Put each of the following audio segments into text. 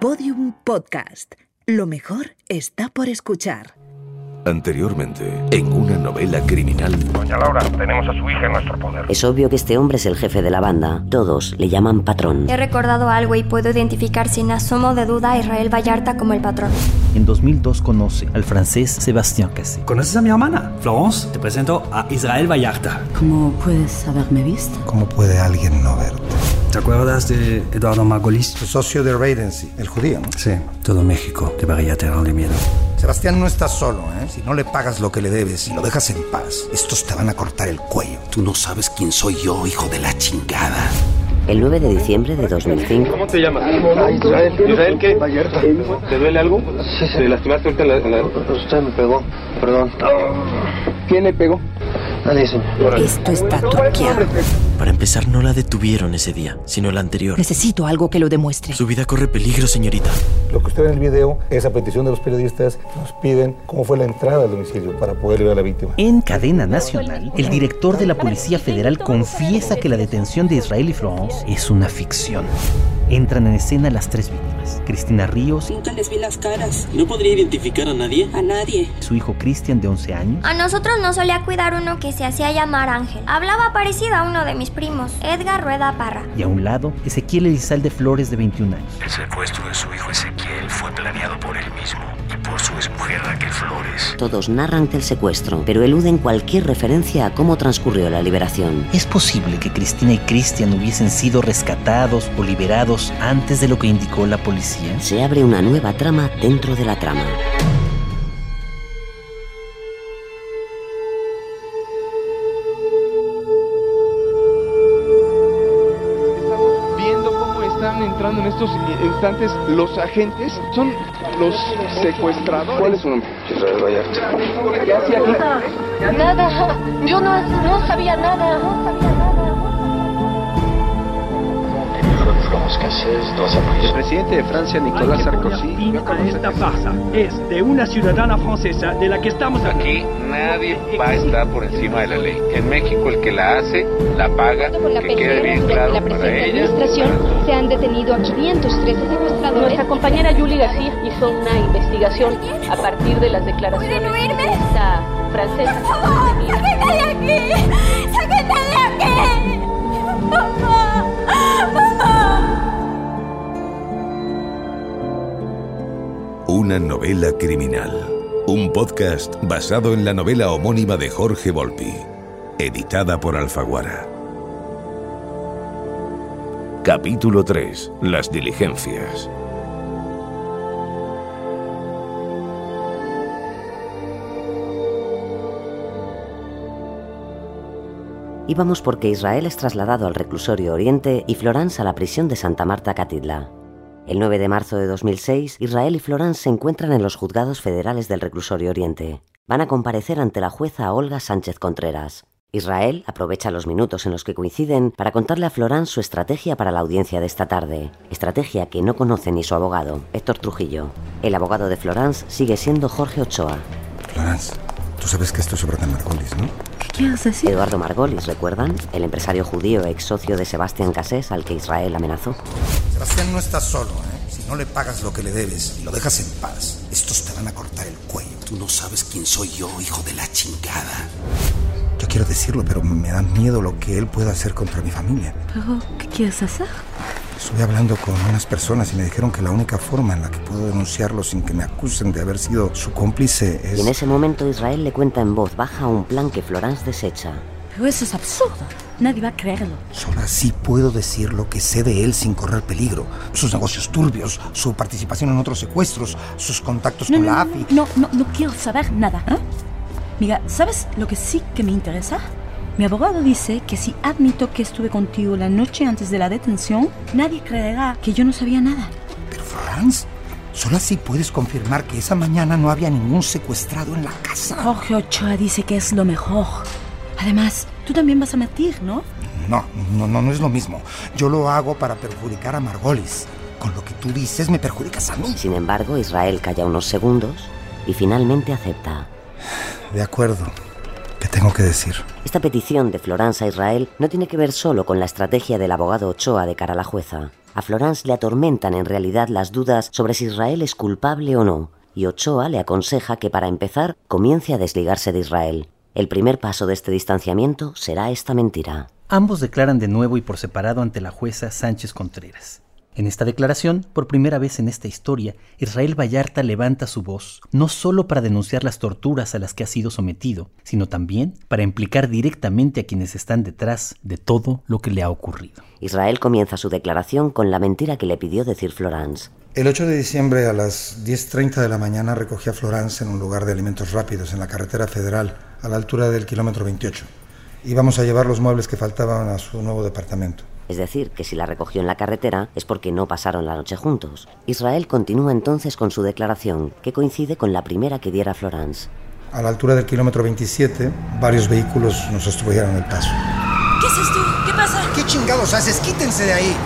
Podium Podcast. Lo mejor está por escuchar. Anteriormente, en una novela criminal. Doña Laura, tenemos a su hija en nuestro poder. Es obvio que este hombre es el jefe de la banda. Todos le llaman patrón. He recordado algo y puedo identificar sin asomo de duda a Israel Vallarta como el patrón. En 2002 conoce al francés Sébastien Cassé. ¿Conoces a mi hermana? Florence, te presento a Israel Vallarta. ¿Cómo puedes haberme visto? ¿Cómo puede alguien no verte? ¿Te acuerdas de Eduardo Margolis? Su socio de Raidency, el judío. ¿no? Sí, todo México debería tenerle miedo. Sebastián no está solo, ¿eh? Si no le pagas lo que le debes y lo dejas en paz, estos te van a cortar el cuello. Tú no sabes quién soy yo, hijo de la chingada. El 9 de diciembre de 2005, ¿Cómo te llamas? Israel. ¿Israel qué? ¿Te duele algo? Sí, sí. ¿Te lastimaste ahorita en la, en la- Usted me pegó, perdón. ¿Quién le pegó? Nadie, señor. Esto está truqueado. Para empezar, no la detuvieron ese día, sino el anterior. Necesito algo que lo demuestre. Su vida corre peligro, señorita. Lo que usted ve en el video es a petición de los periodistas nos piden cómo fue la entrada al domicilio para poder ir a la víctima. En cadena nacional, el director de la Policía Federal confiesa que la detención de Israel y Florence es una ficción. Entran en escena las tres víctimas. Cristina Ríos, Nunca les vi las caras. ¿No podría identificar a nadie? A nadie. su hijo Cristian de 11 años, A nosotros nos solía cuidar uno que se hacía llamar Ángel. Hablaba parecido a uno de mis primos, Edgar Rueda Parra. y a un lado, Ezequiel Elizalde Flores de 21 años. El secuestro de su hijo Ezequiel fue planeado por él mismo y por su exmujer Raquel Flores. todos narran el secuestro, pero eluden cualquier referencia a cómo transcurrió la liberación. ¿Es posible que Cristina y Cristian hubiesen sido rescatados o liberados antes de lo que indicó la policía? Se abre una nueva trama dentro de la trama. Estamos viendo cómo están entrando en estos instantes los agentes. Son los secuestradores. ¿Cuál es su nombre? Israel Vallarta. ¿Qué hacía aquí? Nada, yo no, no sabía nada. No sabía nada. El presidente de Francia, Nicolás Sarkozy. a esta farsa. Es de una ciudadana francesa de la que estamos Aquí nadie va a estar por encima de la ley. En México el que la hace, la paga, Por la que quede bien claro la para ella. administración se han detenido a 513 secuestradores. Nuestra compañera Julie García hizo una investigación a partir de las declaraciones de esta francesa. ¡Sáquenme de aquí! ¡Sáquenme de aquí! Una novela criminal. Un podcast basado en la novela homónima de Jorge Volpi. Editada por Alfaguara. Capítulo 3. Las diligencias. Íbamos porque Israel es trasladado al reclusorio Oriente y Florence a la prisión de Santa Marta Catidla. El 9 de marzo de 2006, Israel y Florence se encuentran en los juzgados federales del reclusorio Oriente. Van a comparecer ante la jueza Olga Sánchez Contreras. Israel aprovecha los minutos en los que coinciden para contarle a Florence su estrategia para la audiencia de esta tarde. Estrategia que no conoce ni su abogado, Héctor Trujillo. El abogado de Florence sigue siendo Jorge Ochoa. Florence, tú sabes que esto es obra de Margolis, ¿no? ¿Qué quieres decir? Eduardo Margolis, ¿recuerdan? El empresario judío ex socio de Sebastián Cassés al que Israel amenazó. Sebastián no está solo, ¿eh? Si no le pagas lo que le debes y lo dejas en paz, estos te van a cortar el cuello. Tú no sabes quién soy yo, hijo de la chingada. Yo quiero decirlo, pero me da miedo lo que él pueda hacer contra mi familia. ¿Pero qué quieres hacer? Estuve hablando con unas personas y me dijeron que la única forma en la que puedo denunciarlo sin que me acusen de haber sido su cómplice es... Y en ese momento Israel le cuenta en voz baja un plan que Florence desecha. Pero eso es absurdo. Nadie va a creerlo. Solo así puedo decir lo que sé de él sin correr peligro. Sus negocios turbios, su participación en otros secuestros, sus contactos No, con no, la no, AFI. no, no, no quiero saber nada. ¿eh? Mira, ¿sabes lo que sí que me interesa? Mi abogado dice que si admito que estuve contigo la noche antes de la detención, nadie creerá que yo no sabía nada. Pero Florence, solo así puedes confirmar que esa mañana no había ningún secuestrado en la casa. Jorge Ochoa dice que es lo mejor. Además, tú también vas a mentir, ¿no? No, no, no, no es lo mismo. Yo lo hago para perjudicar a Margolis. Con lo que tú dices me perjudicas a mí. Sin embargo, Israel calla unos segundos y finalmente acepta. De acuerdo. ¿Qué tengo que decir? Esta petición de Florence a Israel no tiene que ver solo con la estrategia del abogado Ochoa de cara a la jueza. A Florence le atormentan en realidad las dudas sobre si Israel es culpable o no, y Ochoa le aconseja que para empezar comience a desligarse de Israel. El primer paso de este distanciamiento será esta mentira. Ambos declaran de nuevo y por separado ante la jueza Sánchez Contreras. En esta declaración, por primera vez en esta historia, Israel Vallarta levanta su voz, no solo para denunciar las torturas a las que ha sido sometido, sino también para implicar directamente a quienes están detrás de todo lo que le ha ocurrido. Israel comienza su declaración con la mentira que le pidió decir Florence. El 8 de diciembre a las 10.30 de la mañana recogí a Florence en un lugar de alimentos rápidos en la carretera federal, a la altura del kilómetro 28. Íbamos a llevar los muebles que faltaban a su nuevo departamento. Es decir, que si la recogió en la carretera es porque no pasaron la noche juntos. Israel continúa entonces con su declaración, que coincide con la primera que diera Florence. A la altura del kilómetro 27, varios vehículos nos obstruyeron el paso. ¿Qué es esto? ¿Qué pasa? ¿Qué chingados haces? Quítense de ahí.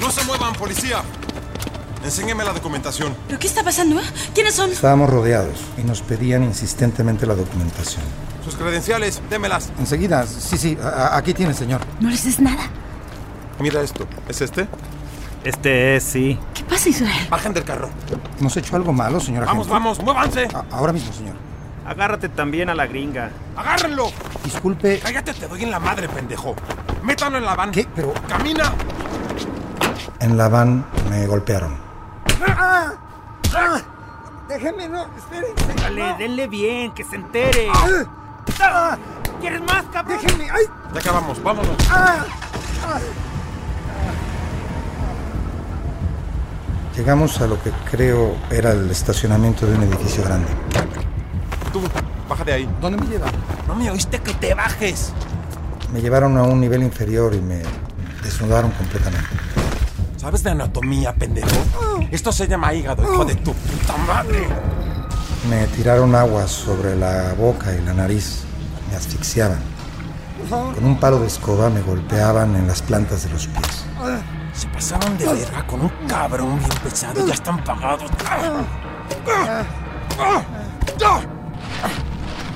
No se muevan, policía. Enséñeme la documentación. ¿Pero qué está pasando? eh? ¿Quiénes son? Estábamos rodeados y nos pedían insistentemente la documentación. Sus credenciales, démelas. Enseguida, sí, sí, aquí tiene, señor. No les des nada. Mira esto. ¿Es este? Este es, sí. ¿Qué pasa, Israel? Bajen del carro. ¿Hemos hecho algo malo, señor Vamos, agente? vamos, muévanse. A- ahora mismo, señor. Agárrate también a la gringa. ¡Agárrenlo! Disculpe. Cállate, te doy en la madre, pendejo. Métanlo en la van. ¿Qué? Pero ¡Camina! en la van me golpearon. Déjeme, no, espérense. Dale, denle bien, que se entere. ¿Quieres más, cabrón? Déjeme, ay. Ya acabamos, vámonos. Ah, ah. Llegamos a lo que creo era el estacionamiento de un edificio grande. Tú, baja de ahí. ¿Dónde me lleva? No me oíste que te bajes. Me llevaron a un nivel inferior y me desnudaron completamente. ¿Sabes de anatomía, pendejo? Esto se llama hígado, hijo de tu puta madre. Me tiraron agua sobre la boca y la nariz. Me asfixiaban. Con un palo de escoba me golpeaban en las plantas de los pies. Se pasaron de verga con un cabrón bien pesado. Ya están pagados.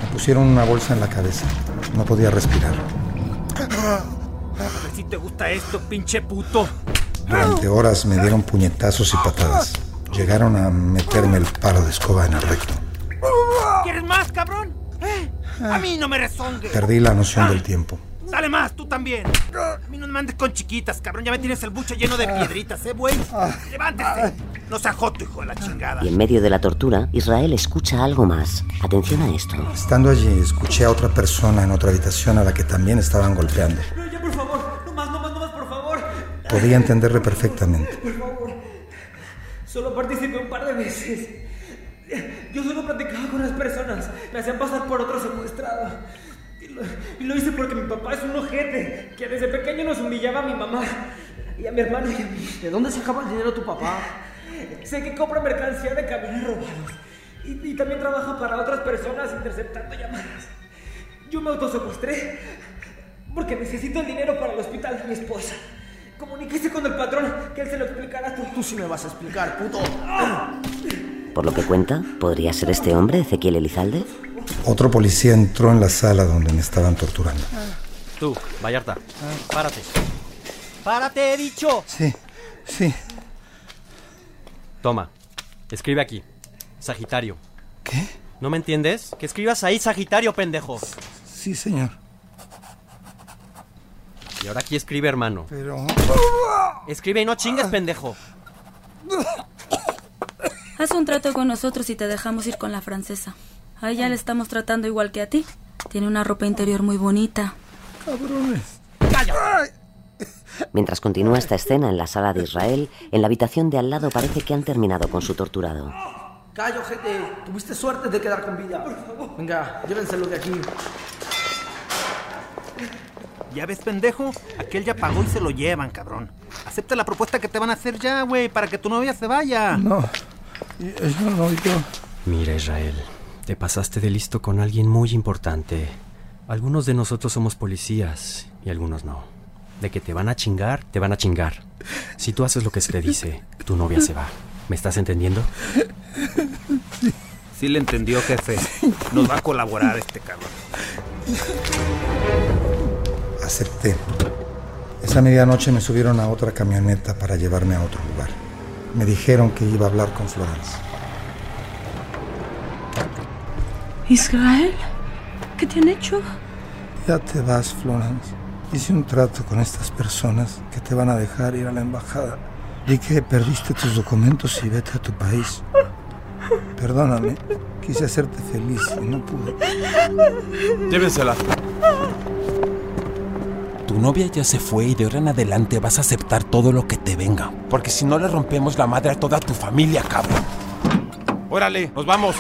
Me pusieron una bolsa en la cabeza. No podía respirar. A ver si te gusta esto, pinche puto. Durante horas me dieron puñetazos y patadas. Llegaron a meterme el palo de escoba en el recto. ¿Quieres más, cabrón? ¿Eh? A mí no me rezongue. Perdí la noción del tiempo. Dale más, tú también. A mí no me mandes con chiquitas, cabrón. Ya me tienes el buche lleno de piedritas, ¿eh, güey? Levántese. No sea joto, hijo de la chingada. Y en medio de la tortura, Israel escucha algo más. Atención a esto. Estando allí, escuché a otra persona en otra habitación a la que también estaban golpeando. No, ya, por favor. No más, no más, no más, por favor. Podía entenderle perfectamente. Por favor. Solo participé un par de veces. Yo solo platicaba con las personas. Me hacían pasar por otro secuestrado. Y lo, y lo hice porque mi papá es un ojete que desde pequeño nos humillaba a mi mamá y a mi hermano y a mí. ¿De dónde sacaba el dinero tu papá? Sé que compra mercancía de camiones robados. Y, y también trabaja para otras personas interceptando llamadas. Yo me autosecuestré porque necesito el dinero para el hospital de mi esposa. Comuníquese con el patrón que él se lo explicará todo. Tú sí me vas a explicar, puto. Por lo que cuenta, ¿podría ser este hombre Ezequiel Elizalde? Otro policía entró en la sala donde me estaban torturando. Tú, Vallarta, párate. ¡Párate, he dicho! Sí, sí. Toma, escribe aquí. Sagitario. ¿Qué? ¿No me entiendes? Que escribas ahí Sagitario, pendejo. Sí, señor. Y ahora aquí escribe hermano. Pero... Escribe y no chingues, pendejo. Haz un trato con nosotros y te dejamos ir con la francesa. A ella le estamos tratando igual que a ti. Tiene una ropa interior muy bonita. Cabrones. Mientras continúa esta escena en la sala de Israel, en la habitación de al lado parece que han terminado con su torturado. Callo, gente. Tuviste suerte de quedar con vida. Venga, llévenselo de aquí. ¿Ya ves, pendejo? Aquel ya pagó y se lo llevan, cabrón. Acepta la propuesta que te van a hacer ya, güey, para que tu novia se vaya. No. Yo no, yo. Mira, Israel, te pasaste de listo con alguien muy importante. Algunos de nosotros somos policías y algunos no. De que te van a chingar, te van a chingar. Si tú haces lo que se te dice, tu novia se va. ¿Me estás entendiendo? Sí le entendió, jefe. Nos va a colaborar este cabrón. Acepté. Esa medianoche me subieron a otra camioneta para llevarme a otro lugar. Me dijeron que iba a hablar con Florence. Israel, ¿qué te han hecho? Ya te vas, Florence. Hice un trato con estas personas que te van a dejar ir a la embajada. Di que perdiste tus documentos y vete a tu país. Perdóname, quise hacerte feliz y no pude. Llévensela. Tu novia ya se fue y de ahora en adelante vas a aceptar todo lo que te venga. Porque si no le rompemos la madre a toda tu familia, cabrón. Órale, nos vamos.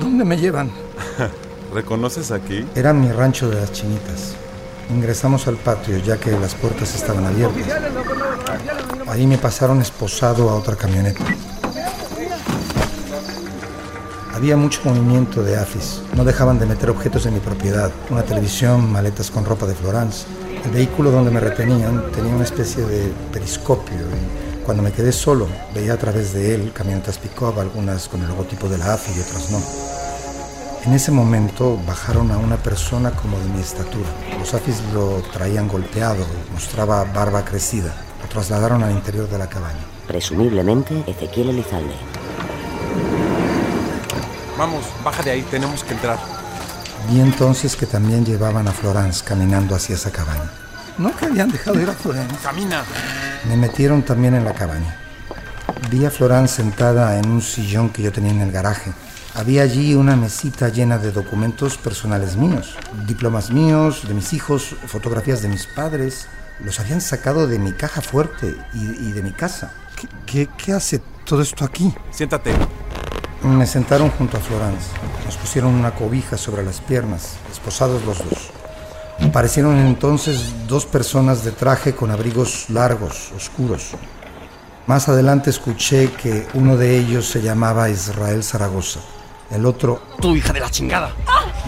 ¿Dónde me llevan? ¿Reconoces aquí? Era mi rancho de las chinitas. Ingresamos al patio ya que las puertas estaban abiertas. Ahí me pasaron esposado a otra camioneta. Había mucho movimiento de AFIS. No dejaban de meter objetos en mi propiedad. Una televisión, maletas con ropa de Florence. El vehículo donde me retenían tenía una especie de periscopio y cuando me quedé solo veía a través de él camionetas pick-up, algunas con el logotipo de la AFI y otras no. En ese momento bajaron a una persona como de mi estatura. Los AFIS lo traían golpeado, mostraba barba crecida. Lo trasladaron al interior de la cabaña. Presumiblemente Ezequiel Elizalde. Vamos, baja de ahí, tenemos que entrar. Vi entonces que también llevaban a Florence caminando hacia esa cabaña. No que habían dejado ir a Florence. Camina. Me metieron también en la cabaña. Vi a Florence sentada en un sillón que yo tenía en el garaje. Había allí una mesita llena de documentos personales míos, diplomas míos, de mis hijos, fotografías de mis padres. Los habían sacado de mi caja fuerte y, y de mi casa. ¿Qué, qué, qué hace todo esto aquí? Siéntate. Me sentaron junto a Florence. Nos pusieron una cobija sobre las piernas, esposados los dos. Aparecieron entonces dos personas de traje con abrigos largos, oscuros. Más adelante escuché que uno de ellos se llamaba Israel Zaragoza. El otro, Tu hija de la chingada.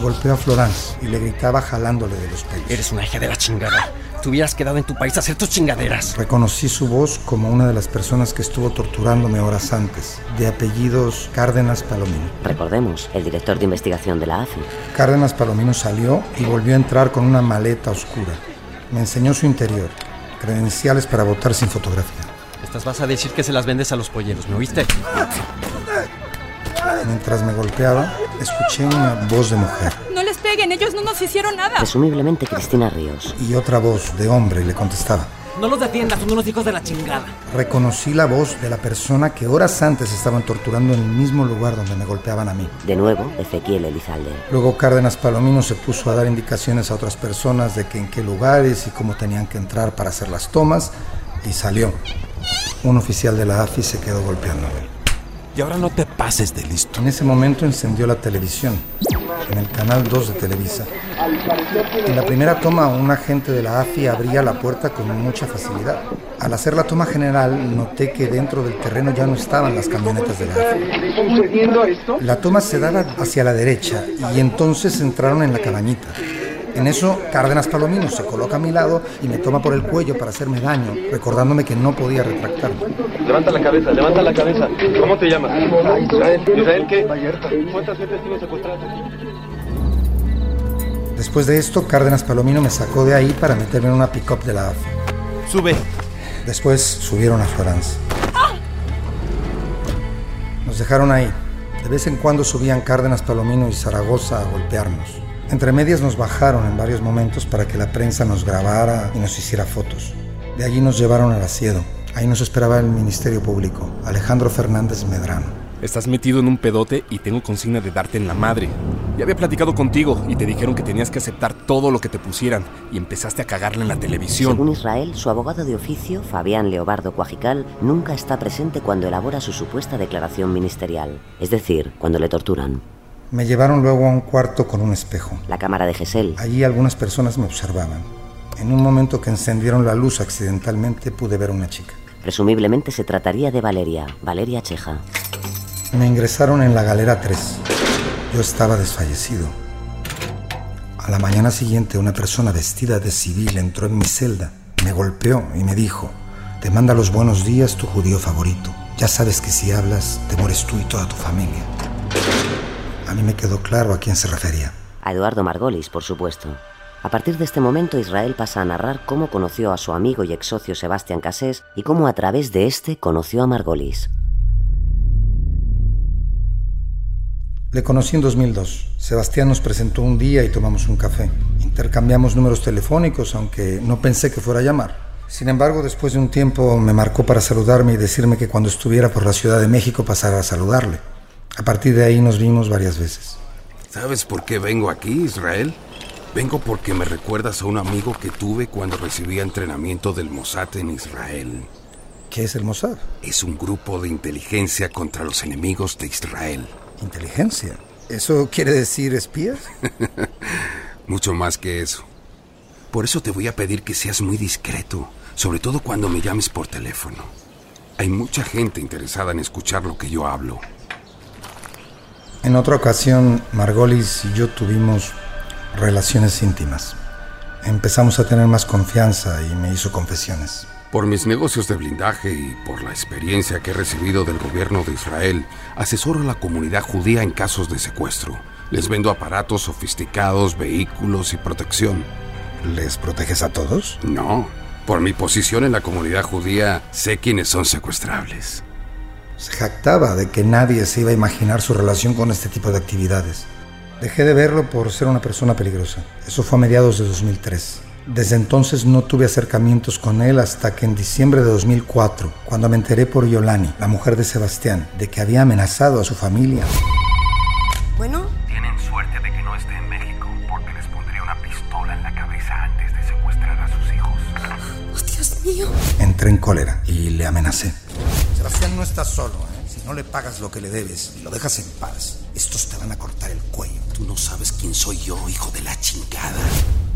golpeó a Florence y le gritaba jalándole de los pelos. Eres una hija de la chingada. Te hubieras quedado en tu país a hacer tus chingaderas. Reconocí su voz como una de las personas que estuvo torturándome horas antes, de apellidos Cárdenas Palomino. Recordemos, el director de investigación de la AFI. Cárdenas Palomino salió y volvió a entrar con una maleta oscura. Me enseñó su interior, credenciales para votar sin fotografía. Estas vas a decir que se las vendes a los polleros, ¿me oíste? Mientras me golpeaba, escuché una voz de mujer No les peguen, ellos no nos hicieron nada. Presumiblemente Cristina Ríos. y otra voz de hombre le contestaba. No los defiendas, son unos hijos de la chingada. Reconocí la voz de la persona que horas antes estaban torturando en el mismo lugar donde me golpeaban a mí. De nuevo, Ezequiel Elizalde. Luego Cárdenas Palomino se puso a dar indicaciones a otras personas de que en qué lugares y cómo tenían que entrar para hacer las tomas y salió. Un oficial de la AFI se quedó golpeándome. Y ahora no te pases de listo. En ese momento encendió la televisión, en el canal 2 de Televisa. En la primera toma, un agente de la AFI abría la puerta con mucha facilidad. Al hacer la toma general, noté que dentro del terreno ya no estaban las camionetas de la AFI. La toma se daba hacia la derecha y entonces entraron en la cabañita. En eso, Cárdenas Palomino se coloca a mi lado y me toma por el cuello para hacerme daño, recordándome que no podía retractarme. Levanta la cabeza, levanta la cabeza. ¿Cómo te llamas? Israel. ¿Israel qué? ¿Cuántas veces tienes secuestrado? Después de esto, Cárdenas Palomino me sacó de ahí para meterme en una pick-up de la AFI. Sube. Después subieron a Florence. Nos dejaron ahí. De vez en cuando subían Cárdenas Palomino y Zaragoza a golpearnos. Entre medias nos bajaron en varios momentos para que la prensa nos grabara y nos hiciera fotos. De allí nos llevaron al asiedo. Ahí nos esperaba el Ministerio Público, Alejandro Fernández Medrano. Estás metido en un pedote y tengo consigna de darte en la madre. Ya había platicado contigo y te dijeron que tenías que aceptar todo lo que te pusieran y empezaste a cagarla en la televisión. Según Israel, su abogado de oficio, Fabián Leobardo Cuajical, nunca está presente cuando elabora su supuesta declaración ministerial, es decir, cuando le torturan. Me llevaron luego a un cuarto con un espejo. La cámara de Gesell. Allí algunas personas me observaban. En un momento que encendieron la luz accidentalmente pude ver a una chica. Presumiblemente se trataría de Valeria, Valeria Cheja. Me ingresaron en la galera 3. Yo estaba desfallecido. A la mañana siguiente una persona vestida de civil entró en mi celda, me golpeó y me dijo, te manda los buenos días tu judío favorito. Ya sabes que si hablas te mueres tú y toda tu familia. A mí me quedó claro a quién se refería. A Eduardo Margolis, por supuesto. A partir de este momento, Israel pasa a narrar cómo conoció a su amigo y ex socio Sebastián Casés y cómo a través de este conoció a Margolis. Le conocí en 2002. Sebastián nos presentó un día y tomamos un café. Intercambiamos números telefónicos, aunque no pensé que fuera a llamar. Sin embargo, después de un tiempo me marcó para saludarme y decirme que cuando estuviera por la Ciudad de México pasara a saludarle. A partir de ahí nos vimos varias veces. ¿Sabes por qué vengo aquí, Israel? Vengo porque me recuerdas a un amigo que tuve cuando recibía entrenamiento del Mossad en Israel. ¿Qué es el Mossad? Es un grupo de inteligencia contra los enemigos de Israel. ¿Inteligencia? ¿Eso quiere decir espías? Mucho más que eso. Por eso te voy a pedir que seas muy discreto, sobre todo cuando me llames por teléfono. Hay mucha gente interesada en escuchar lo que yo hablo. En otra ocasión, Margolis y yo tuvimos relaciones íntimas. Empezamos a tener más confianza y me hizo confesiones. Por mis negocios de blindaje y por la experiencia que he recibido del gobierno de Israel, asesoro a la comunidad judía en casos de secuestro. Les vendo aparatos sofisticados, vehículos y protección. ¿Les proteges a todos? No. Por mi posición en la comunidad judía, sé quiénes son secuestrables. Se jactaba de que nadie se iba a imaginar su relación con este tipo de actividades. Dejé de verlo por ser una persona peligrosa. Eso fue a mediados de 2003. Desde entonces no tuve acercamientos con él hasta que en diciembre de 2004, cuando me enteré por Yolani, la mujer de Sebastián, de que había amenazado a su familia. Bueno, Tienen suerte de que no esté en México, porque les pondría una pistola en la cabeza antes de secuestrar a sus hijos. oh, Dios mío. Entré en cólera y le amenacé. Sebastián no está solo, ¿eh? Si no le pagas lo que le debes y lo dejas en paz, estos te van a cortar el cuello. Tú no sabes quién soy yo, hijo de la chingada.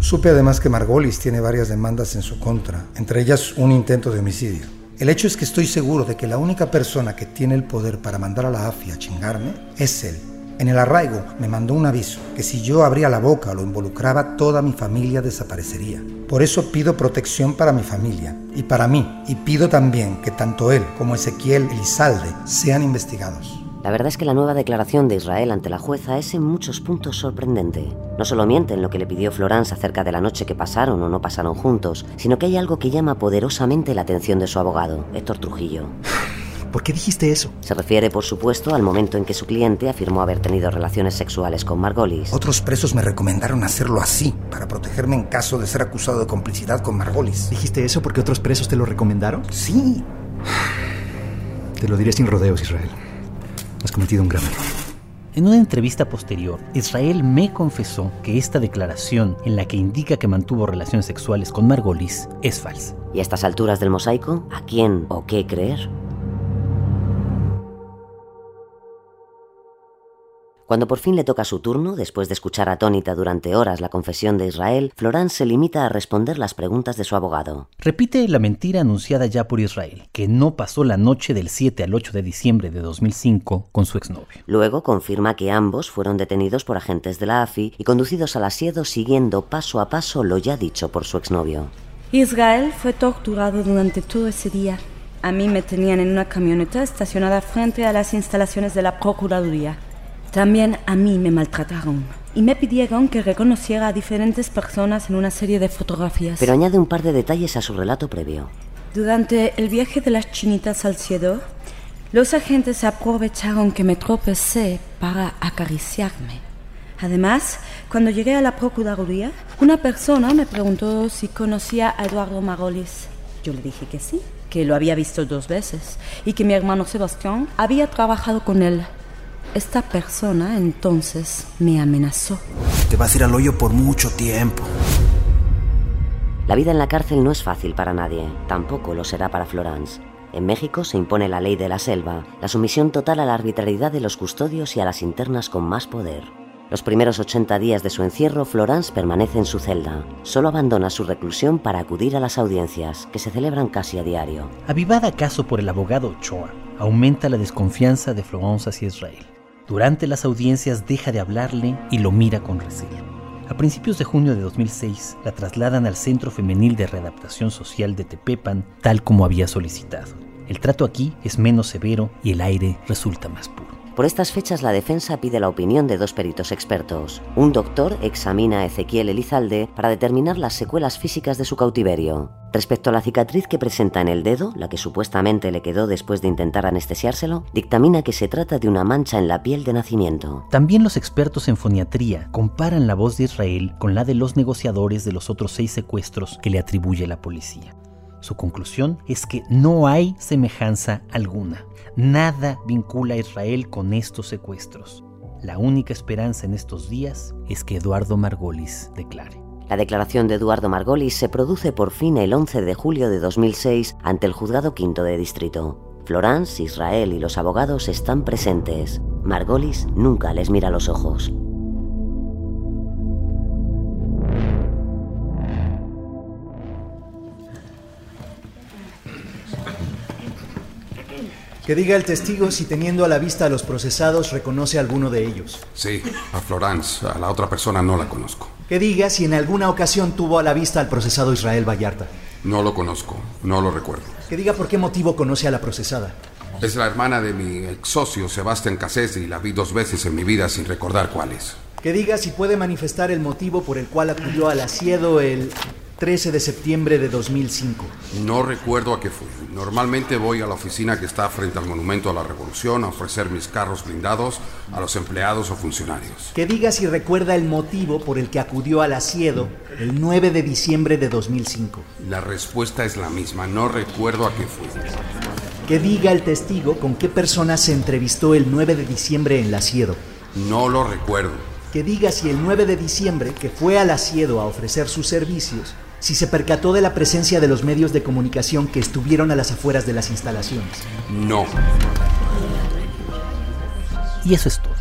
Supe además que Margolis tiene varias demandas en su contra, entre ellas un intento de homicidio. El hecho es que estoy seguro de que la única persona que tiene el poder para mandar a la AFI a chingarme es él. En el arraigo me mandó un aviso que si yo abría la boca o lo involucraba, toda mi familia desaparecería. Por eso pido protección para mi familia y para mí, y pido también que tanto él como Ezequiel Elizalde sean investigados. La verdad es que la nueva declaración de Israel ante la jueza es en muchos puntos sorprendente. No solo miente en lo que le pidió Florence acerca de la noche que pasaron o no pasaron juntos, sino que hay algo que llama poderosamente la atención de su abogado, Héctor Trujillo. ¿Por qué dijiste eso? Se refiere, por supuesto, al momento en que su cliente afirmó haber tenido relaciones sexuales con Margolis. Otros presos me recomendaron hacerlo así, para protegerme en caso de ser acusado de complicidad con Margolis. ¿Dijiste eso porque otros presos te lo recomendaron? Sí. Te lo diré sin rodeos, Israel. Has cometido un grave error. En una entrevista posterior, Israel me confesó que esta declaración, en la que indica que mantuvo relaciones sexuales con Margolis, es falsa. ¿Y a estas alturas del mosaico, a quién o qué creer? Cuando por fin le toca su turno, después de escuchar atónita durante horas la confesión de Israel, Florence se limita a responder las preguntas de su abogado. Repite la mentira anunciada ya por Israel, que no pasó la noche del 7 al 8 de diciembre de 2005 con su exnovio. Luego confirma que ambos fueron detenidos por agentes de la AFI y conducidos al asiedo siguiendo paso a paso lo ya dicho por su exnovio. Israel fue torturado durante todo ese día. A mí me tenían en una camioneta estacionada frente a las instalaciones de la Procuraduría. También a mí me maltrataron y me pidieron que reconociera a diferentes personas en una serie de fotografías. Pero añade un par de detalles a su relato previo. Durante el viaje de las chinitas al cielo, los agentes aprovecharon que me tropecé para acariciarme. Además, cuando llegué a la Procuraduría, una persona me preguntó si conocía a Eduardo Marolis. Yo le dije que sí, que lo había visto dos veces y que mi hermano Sebastián había trabajado con él. Esta persona entonces me amenazó. Te vas a ir al hoyo por mucho tiempo. La vida en la cárcel no es fácil para nadie, tampoco lo será para Florence. En México se impone la ley de la selva, la sumisión total a la arbitrariedad de los custodios y a las internas con más poder. Los primeros 80 días de su encierro, Florence permanece en su celda. Solo abandona su reclusión para acudir a las audiencias, que se celebran casi a diario. Avivada acaso por el abogado Ochoa, aumenta la desconfianza de Florence hacia Israel. Durante las audiencias deja de hablarle y lo mira con recelo. A principios de junio de 2006 la trasladan al Centro Femenil de Readaptación Social de Tepepan, tal como había solicitado. El trato aquí es menos severo y el aire resulta más puro. Por estas fechas la defensa pide la opinión de dos peritos expertos. Un doctor examina a Ezequiel Elizalde para determinar las secuelas físicas de su cautiverio. Respecto a la cicatriz que presenta en el dedo, la que supuestamente le quedó después de intentar anestesiárselo, dictamina que se trata de una mancha en la piel de nacimiento. También los expertos en foniatría comparan la voz de Israel con la de los negociadores de los otros seis secuestros que le atribuye la policía. Su conclusión es que no hay semejanza alguna. Nada vincula a Israel con estos secuestros. La única esperanza en estos días es que Eduardo Margolis declare. La declaración de Eduardo Margolis se produce por fin el 11 de julio de 2006 ante el Juzgado Quinto de Distrito. Florence, Israel y los abogados están presentes. Margolis nunca les mira los ojos. Que diga el testigo si teniendo a la vista a los procesados reconoce a alguno de ellos. Sí, a Florence. A la otra persona no la conozco. Que diga si en alguna ocasión tuvo a la vista al procesado Israel Vallarta. No lo conozco, no lo recuerdo. Que diga por qué motivo conoce a la procesada. Es la hermana de mi ex socio Sebastián Cassés y la vi dos veces en mi vida sin recordar cuáles. Que diga si puede manifestar el motivo por el cual acudió al asiedo el 13 de septiembre de 2005. No recuerdo a qué fui. Normalmente voy a la oficina que está frente al Monumento a la Revolución a ofrecer mis carros blindados a los empleados o funcionarios. Que diga si recuerda el motivo por el que acudió al asiedo el 9 de diciembre de 2005. La respuesta es la misma. No recuerdo a qué fui. Que diga el testigo con qué persona se entrevistó el 9 de diciembre en el asiedo. No lo recuerdo. Que diga si el 9 de diciembre, que fue al asiedo a ofrecer sus servicios, si se percató de la presencia de los medios de comunicación que estuvieron a las afueras de las instalaciones. No. Y eso es todo.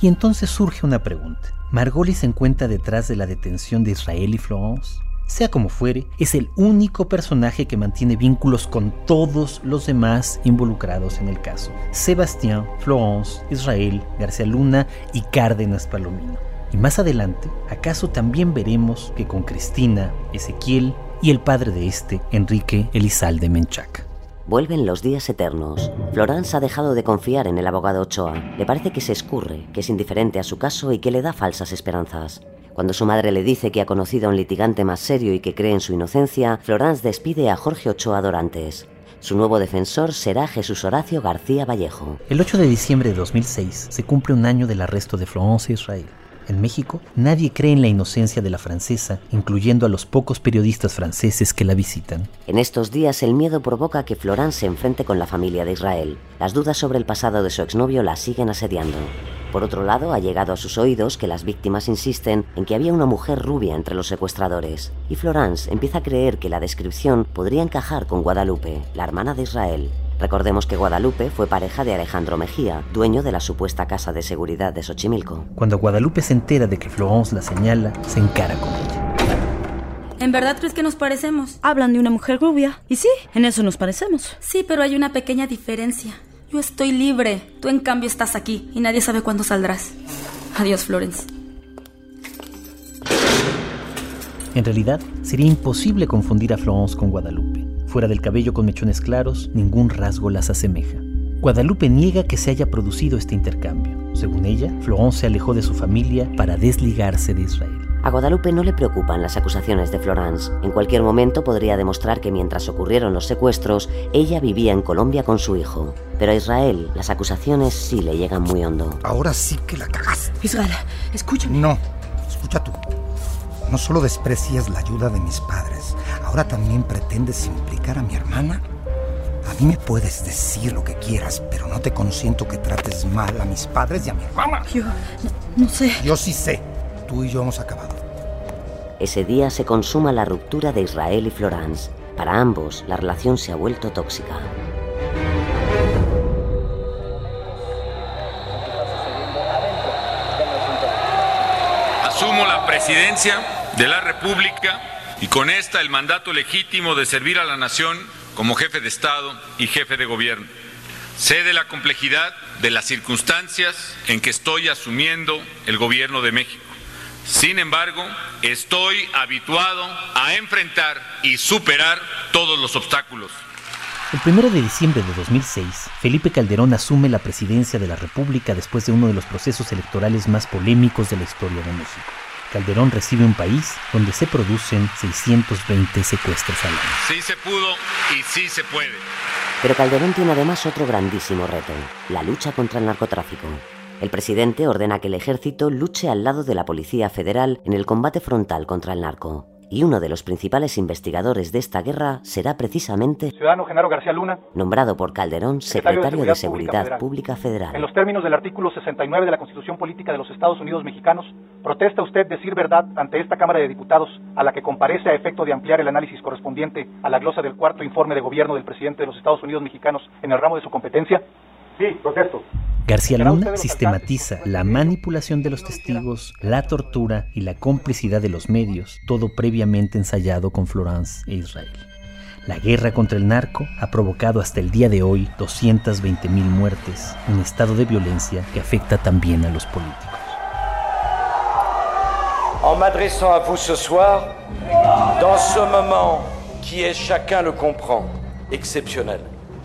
Y entonces surge una pregunta. ¿Margolis se encuentra detrás de la detención de Israel y Florence? Sea como fuere, es el único personaje que mantiene vínculos con todos los demás involucrados en el caso. Sebastián, Florence, Israel, García Luna y Cárdenas Palomino. Y más adelante, ¿acaso también veremos que con Cristina, Ezequiel y el padre de este, Enrique Elizalde Menchac? Vuelven los días eternos. Florence ha dejado de confiar en el abogado Ochoa. Le parece que se escurre, que es indiferente a su caso y que le da falsas esperanzas. Cuando su madre le dice que ha conocido a un litigante más serio y que cree en su inocencia, Florence despide a Jorge Ochoa Dorantes. Su nuevo defensor será Jesús Horacio García Vallejo. El 8 de diciembre de 2006 se cumple un año del arresto de Florence Israel. En México, nadie cree en la inocencia de la francesa, incluyendo a los pocos periodistas franceses que la visitan. En estos días el miedo provoca que Florence se enfrente con la familia de Israel. Las dudas sobre el pasado de su exnovio la siguen asediando. Por otro lado, ha llegado a sus oídos que las víctimas insisten en que había una mujer rubia entre los secuestradores, y Florence empieza a creer que la descripción podría encajar con Guadalupe, la hermana de Israel. Recordemos que Guadalupe fue pareja de Alejandro Mejía, dueño de la supuesta casa de seguridad de Xochimilco. Cuando Guadalupe se entera de que Florence la señala, se encara con ella. ¿En verdad crees que nos parecemos? Hablan de una mujer rubia. Y sí, en eso nos parecemos. Sí, pero hay una pequeña diferencia. Yo estoy libre. Tú en cambio estás aquí y nadie sabe cuándo saldrás. Adiós, Florence. En realidad, sería imposible confundir a Florence con Guadalupe. Fuera del cabello con mechones claros, ningún rasgo las asemeja. Guadalupe niega que se haya producido este intercambio. Según ella, Florence se alejó de su familia para desligarse de Israel. A Guadalupe no le preocupan las acusaciones de Florence. En cualquier momento podría demostrar que mientras ocurrieron los secuestros, ella vivía en Colombia con su hijo. Pero a Israel, las acusaciones sí le llegan muy hondo. Ahora sí que la cagaste. Israel, escúchame. No, escucha tú. No solo desprecias la ayuda de mis padres, ahora también pretendes implicar a mi hermana. A mí me puedes decir lo que quieras, pero no te consiento que trates mal a mis padres y a mi hermana. Yo no, no sé. Yo sí sé. Tú y yo hemos acabado. Ese día se consuma la ruptura de Israel y Florence. Para ambos, la relación se ha vuelto tóxica. Asumo la presidencia de la República y con esta el mandato legítimo de servir a la nación como jefe de Estado y jefe de gobierno. Sé de la complejidad de las circunstancias en que estoy asumiendo el gobierno de México. Sin embargo, estoy habituado a enfrentar y superar todos los obstáculos. El 1 de diciembre de 2006, Felipe Calderón asume la presidencia de la República después de uno de los procesos electorales más polémicos de la historia de México. Calderón recibe un país donde se producen 620 secuestros al año. Sí se pudo y sí se puede. Pero Calderón tiene además otro grandísimo reto, la lucha contra el narcotráfico. El presidente ordena que el ejército luche al lado de la Policía Federal en el combate frontal contra el narco y uno de los principales investigadores de esta guerra será precisamente Ciudadano Genaro García Luna, nombrado por Calderón secretario de Seguridad Pública Federal. en los términos del artículo 69 de la Constitución Política de los Estados Unidos Mexicanos, protesta usted decir verdad ante esta Cámara de Diputados, a la que comparece a efecto de ampliar el análisis correspondiente a la glosa del cuarto informe de gobierno del presidente de los Estados Unidos Mexicanos en el ramo de su competencia. Sí, protesto. García Luna sistematiza la manipulación de los testigos, la tortura y la complicidad de los medios, todo previamente ensayado con Florence e Israel. La guerra contra el narco ha provocado hasta el día de hoy 220 mil muertes, un estado de violencia que afecta también a los políticos. En m'adressant à vous ce soir, dans ce moment qui est, chacun le comprend, exceptionnel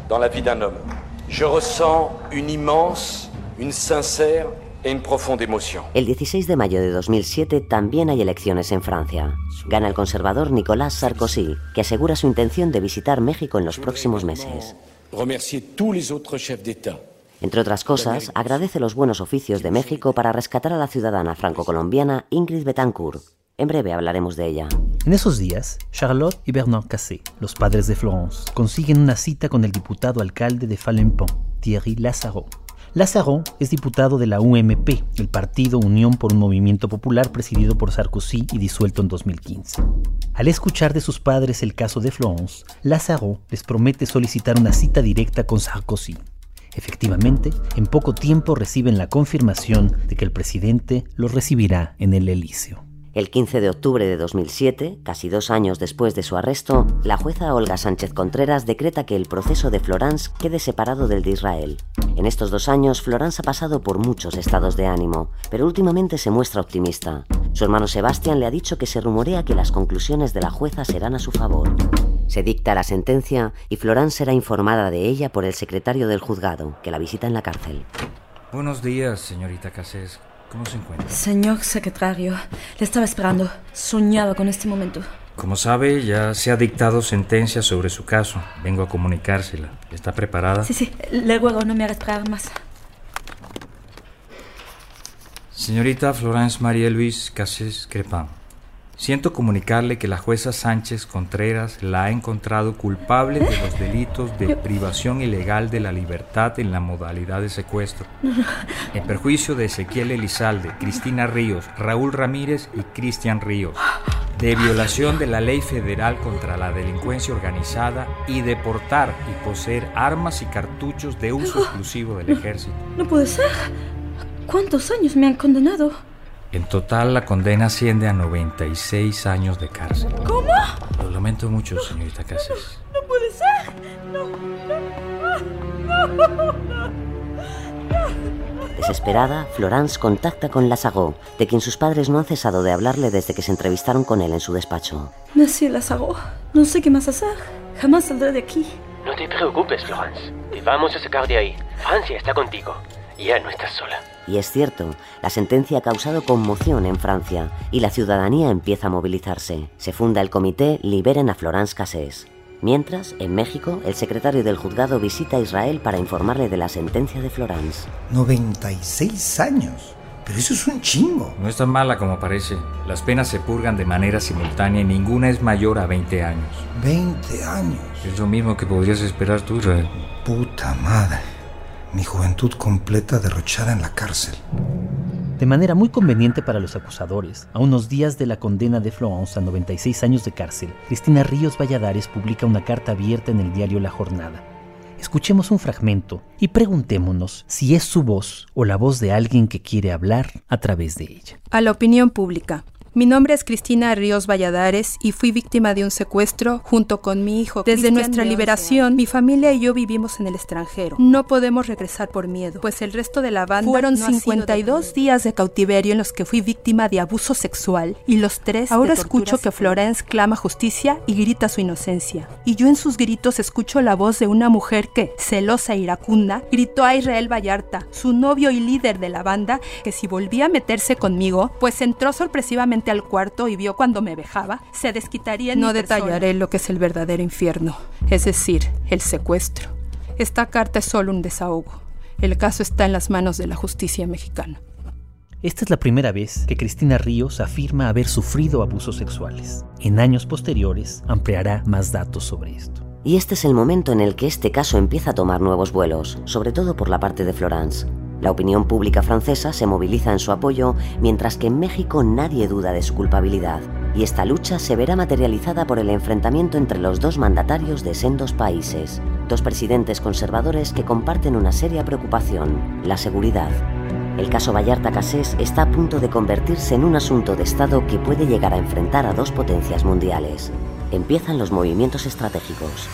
dans la vie d'un homme, je ressens une immense, une sincère et une profonde émotion. El 16 de mayo de 2007 también hay elecciones en Francia. Gana el conservador Nicolas Sarkozy, que asegura su intención de visitar México en los próximos meses. Remercier tous les autres chefs d'État Entre otras cosas, agradece los buenos oficios de México para rescatar a la ciudadana franco-colombiana Ingrid Betancourt. En breve hablaremos de ella. En esos días, Charlotte y Bernard Cassé, los padres de Florence, consiguen una cita con el diputado alcalde de Falampon, Thierry Lazaro. Lazaro es diputado de la UMP, el partido Unión por un Movimiento Popular presidido por Sarkozy y disuelto en 2015. Al escuchar de sus padres el caso de Florence, Lazaro les promete solicitar una cita directa con Sarkozy. Efectivamente, en poco tiempo reciben la confirmación de que el presidente los recibirá en el Elíseo. El 15 de octubre de 2007, casi dos años después de su arresto, la jueza Olga Sánchez Contreras decreta que el proceso de Florence quede separado del de Israel. En estos dos años, Florence ha pasado por muchos estados de ánimo, pero últimamente se muestra optimista. Su hermano Sebastián le ha dicho que se rumorea que las conclusiones de la jueza serán a su favor. Se dicta la sentencia y Florence será informada de ella por el secretario del juzgado, que la visita en la cárcel. Buenos días, señorita Cassés. ¿Cómo se encuentra? Señor secretario, le estaba esperando. Soñaba con este momento. Como sabe, ya se ha dictado sentencia sobre su caso. Vengo a comunicársela. ¿Está preparada? Sí, sí, le ruego no me haga esperar más. Señorita Florence María Luis Cassés Crepin, siento comunicarle que la jueza Sánchez Contreras la ha encontrado culpable de los delitos de privación ilegal de la libertad en la modalidad de secuestro, en perjuicio de Ezequiel Elizalde, Cristina Ríos, Raúl Ramírez y Cristian Ríos, de violación de la ley federal contra la delincuencia organizada y de portar y poseer armas y cartuchos de uso exclusivo del ejército. No puede ser. ¿Cuántos años me han condenado? En total la condena asciende a 96 años de cárcel. ¿Cómo? Lo lamento mucho, señorita Cases. No puede ser. No, no, no, no. Desesperada, Florence contacta con Lazaro, de quien sus padres no han cesado de hablarle desde que se entrevistaron con él en su despacho. Monsieur Lazaro, no sé qué más hacer. Jamás saldré de aquí. No te preocupes, Florence. Te vamos a sacar de ahí. Francia está contigo. Ya no estás sola. Y es cierto, la sentencia ha causado conmoción en Francia y la ciudadanía empieza a movilizarse. Se funda el comité Liberen a Florence Cassés. Mientras, en México, el secretario del juzgado visita a Israel para informarle de la sentencia de Florence. 96 años. Pero eso es un chingo. No es tan mala como parece. Las penas se purgan de manera simultánea y ninguna es mayor a 20 años. 20 años. Es lo mismo que podrías esperar tú, Israel. Puta madre. Mi juventud completa derrochada en la cárcel. De manera muy conveniente para los acusadores, a unos días de la condena de Florence a 96 años de cárcel, Cristina Ríos Valladares publica una carta abierta en el diario La Jornada. Escuchemos un fragmento y preguntémonos si es su voz o la voz de alguien que quiere hablar a través de ella. A la opinión pública. Mi nombre es Cristina Ríos Valladares y fui víctima de un secuestro junto con mi hijo. Desde nuestra liberación, mi familia y yo vivimos en el extranjero. No podemos regresar por miedo, pues el resto de la banda fueron 52 días de cautiverio en los que fui víctima de abuso sexual y los tres Ahora escucho que Florence clama justicia y grita su inocencia. Y yo en sus gritos escucho la voz de una mujer que, celosa e iracunda, gritó a Israel Vallarta, su novio y líder de la banda, que si volvía a meterse conmigo, pues entró sorpresivamente al cuarto y vio cuando me vejaba, se desquitaría en No detallaré lo que es el verdadero infierno, es decir, el secuestro. Esta carta es solo un desahogo. El caso está en las manos de la justicia mexicana. Esta es la primera vez que Cristina Ríos afirma haber sufrido abusos sexuales. En años posteriores ampliará más datos sobre esto. Y este es el momento en el que este caso empieza a tomar nuevos vuelos, sobre todo por la parte de Florence. La opinión pública francesa se moviliza en su apoyo, mientras que en México nadie duda de su culpabilidad, y esta lucha se verá materializada por el enfrentamiento entre los dos mandatarios de sendos países, dos presidentes conservadores que comparten una seria preocupación, la seguridad. El caso Vallarta Casés está a punto de convertirse en un asunto de Estado que puede llegar a enfrentar a dos potencias mundiales. Empiezan los movimientos estratégicos.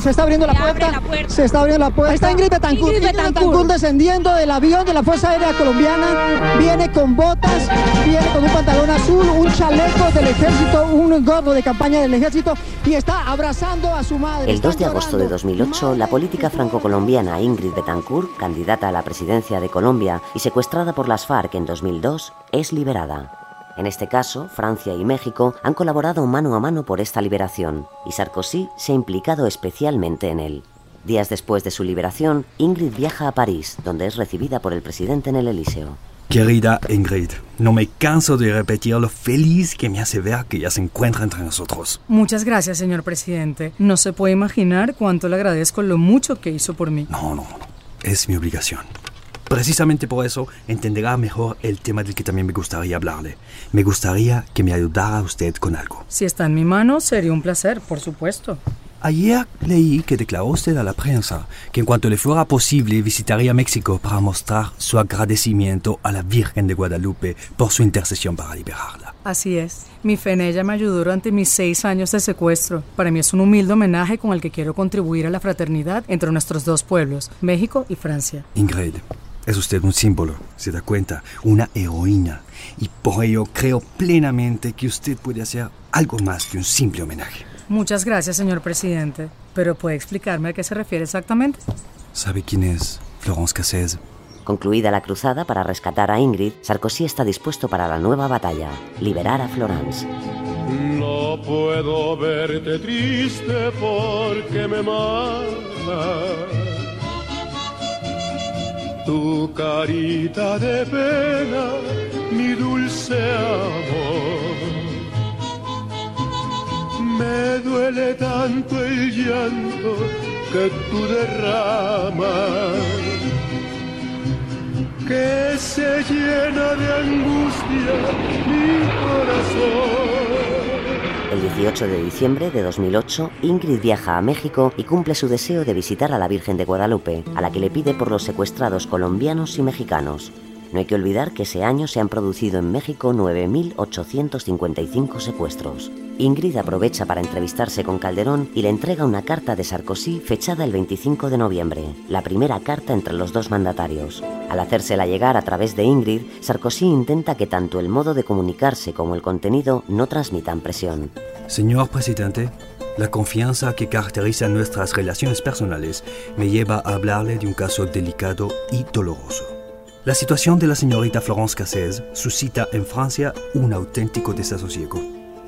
Se está abriendo la puerta, Se está abriendo la puerta. Está Ingrid Betancourt. Ingrid Betancourt descendiendo del avión de la Fuerza Aérea Colombiana. Viene con botas, viene con un pantalón azul, un chaleco del ejército, un gorro de campaña del ejército y está abrazando a su madre. El 2 de agosto de 2008, la política franco-colombiana Ingrid Betancourt, candidata a la presidencia de Colombia y secuestrada por las FARC en 2002, es liberada. En este caso, Francia y México han colaborado mano a mano por esta liberación, y Sarkozy se ha implicado especialmente en él. Días después de su liberación, Ingrid viaja a París, donde es recibida por el presidente en el Elíseo. Querida Ingrid, no me canso de repetir lo feliz que me hace ver que ya se encuentra entre nosotros. Muchas gracias, señor presidente. No se puede imaginar cuánto le agradezco lo mucho que hizo por mí. No, no, no. Es mi obligación. Precisamente por eso entenderá mejor el tema del que también me gustaría hablarle. Me gustaría que me ayudara usted con algo. Si está en mi mano, sería un placer, por supuesto. Ayer leí que declaró usted a la prensa que en cuanto le fuera posible visitaría México para mostrar su agradecimiento a la Virgen de Guadalupe por su intercesión para liberarla. Así es. Mi fe en ella me ayudó durante mis seis años de secuestro. Para mí es un humilde homenaje con el que quiero contribuir a la fraternidad entre nuestros dos pueblos, México y Francia. Ingrid, es usted un símbolo, se da cuenta, una heroína. Y por ello creo plenamente que usted puede hacer algo más que un simple homenaje. Muchas gracias, señor presidente. Pero ¿puede explicarme a qué se refiere exactamente? ¿Sabe quién es Florence Cassez? Concluida la cruzada para rescatar a Ingrid, Sarkozy está dispuesto para la nueva batalla, liberar a Florence. No puedo verte triste porque me mata tu carita de pena, mi dulce amor. Me duele tanto el llanto que tú derramas, que se llena de angustia mi corazón. El 18 de diciembre de 2008, Ingrid viaja a México y cumple su deseo de visitar a la Virgen de Guadalupe, a la que le pide por los secuestrados colombianos y mexicanos. No hay que olvidar que ese año se han producido en México 9.855 secuestros. Ingrid aprovecha para entrevistarse con Calderón y le entrega una carta de Sarkozy fechada el 25 de noviembre, la primera carta entre los dos mandatarios. Al hacérsela llegar a través de Ingrid, Sarkozy intenta que tanto el modo de comunicarse como el contenido no transmitan presión. Señor presidente, la confianza que caracteriza nuestras relaciones personales me lleva a hablarle de un caso delicado y doloroso. La situación de la señorita Florence Cassez suscita en Francia un auténtico desasosiego.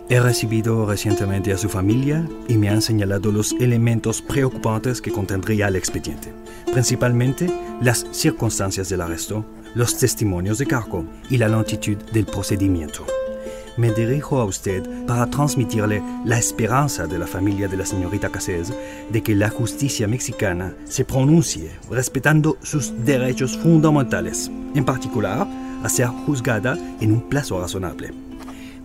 He recibido recientemente a su familia y me han señalado los elementos preocupantes que contendría el expediente, principalmente las circunstancias del arresto, los testimonios de cargo y la longitud del procedimiento. Me dirijo a usted para transmitirle la esperanza de la familia de la señorita Cassés de que la justicia mexicana se pronuncie respetando sus derechos fundamentales, en particular a ser juzgada en un plazo razonable.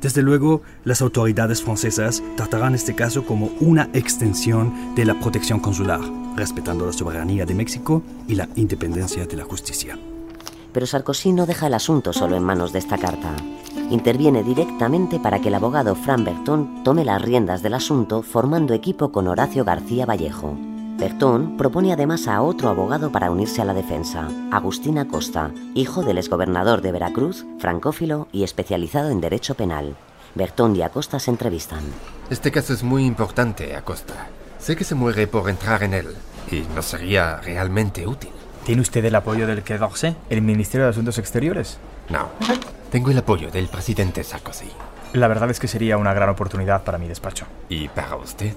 Desde luego, las autoridades francesas tratarán este caso como una extensión de la protección consular, respetando la soberanía de México y la independencia de la justicia. Pero Sarkozy no deja el asunto solo en manos de esta carta. Interviene directamente para que el abogado Fran Berton tome las riendas del asunto formando equipo con Horacio García Vallejo. Bertón propone además a otro abogado para unirse a la defensa, Agustín Acosta, hijo del exgobernador de Veracruz, francófilo y especializado en derecho penal. Bertón y Acosta se entrevistan. Este caso es muy importante, Acosta. Sé que se muere por entrar en él y no sería realmente útil. ¿Tiene usted el apoyo del Quai d'Orsay, el Ministerio de Asuntos Exteriores? No. Tengo el apoyo del presidente Sarkozy. La verdad es que sería una gran oportunidad para mi despacho. ¿Y para usted?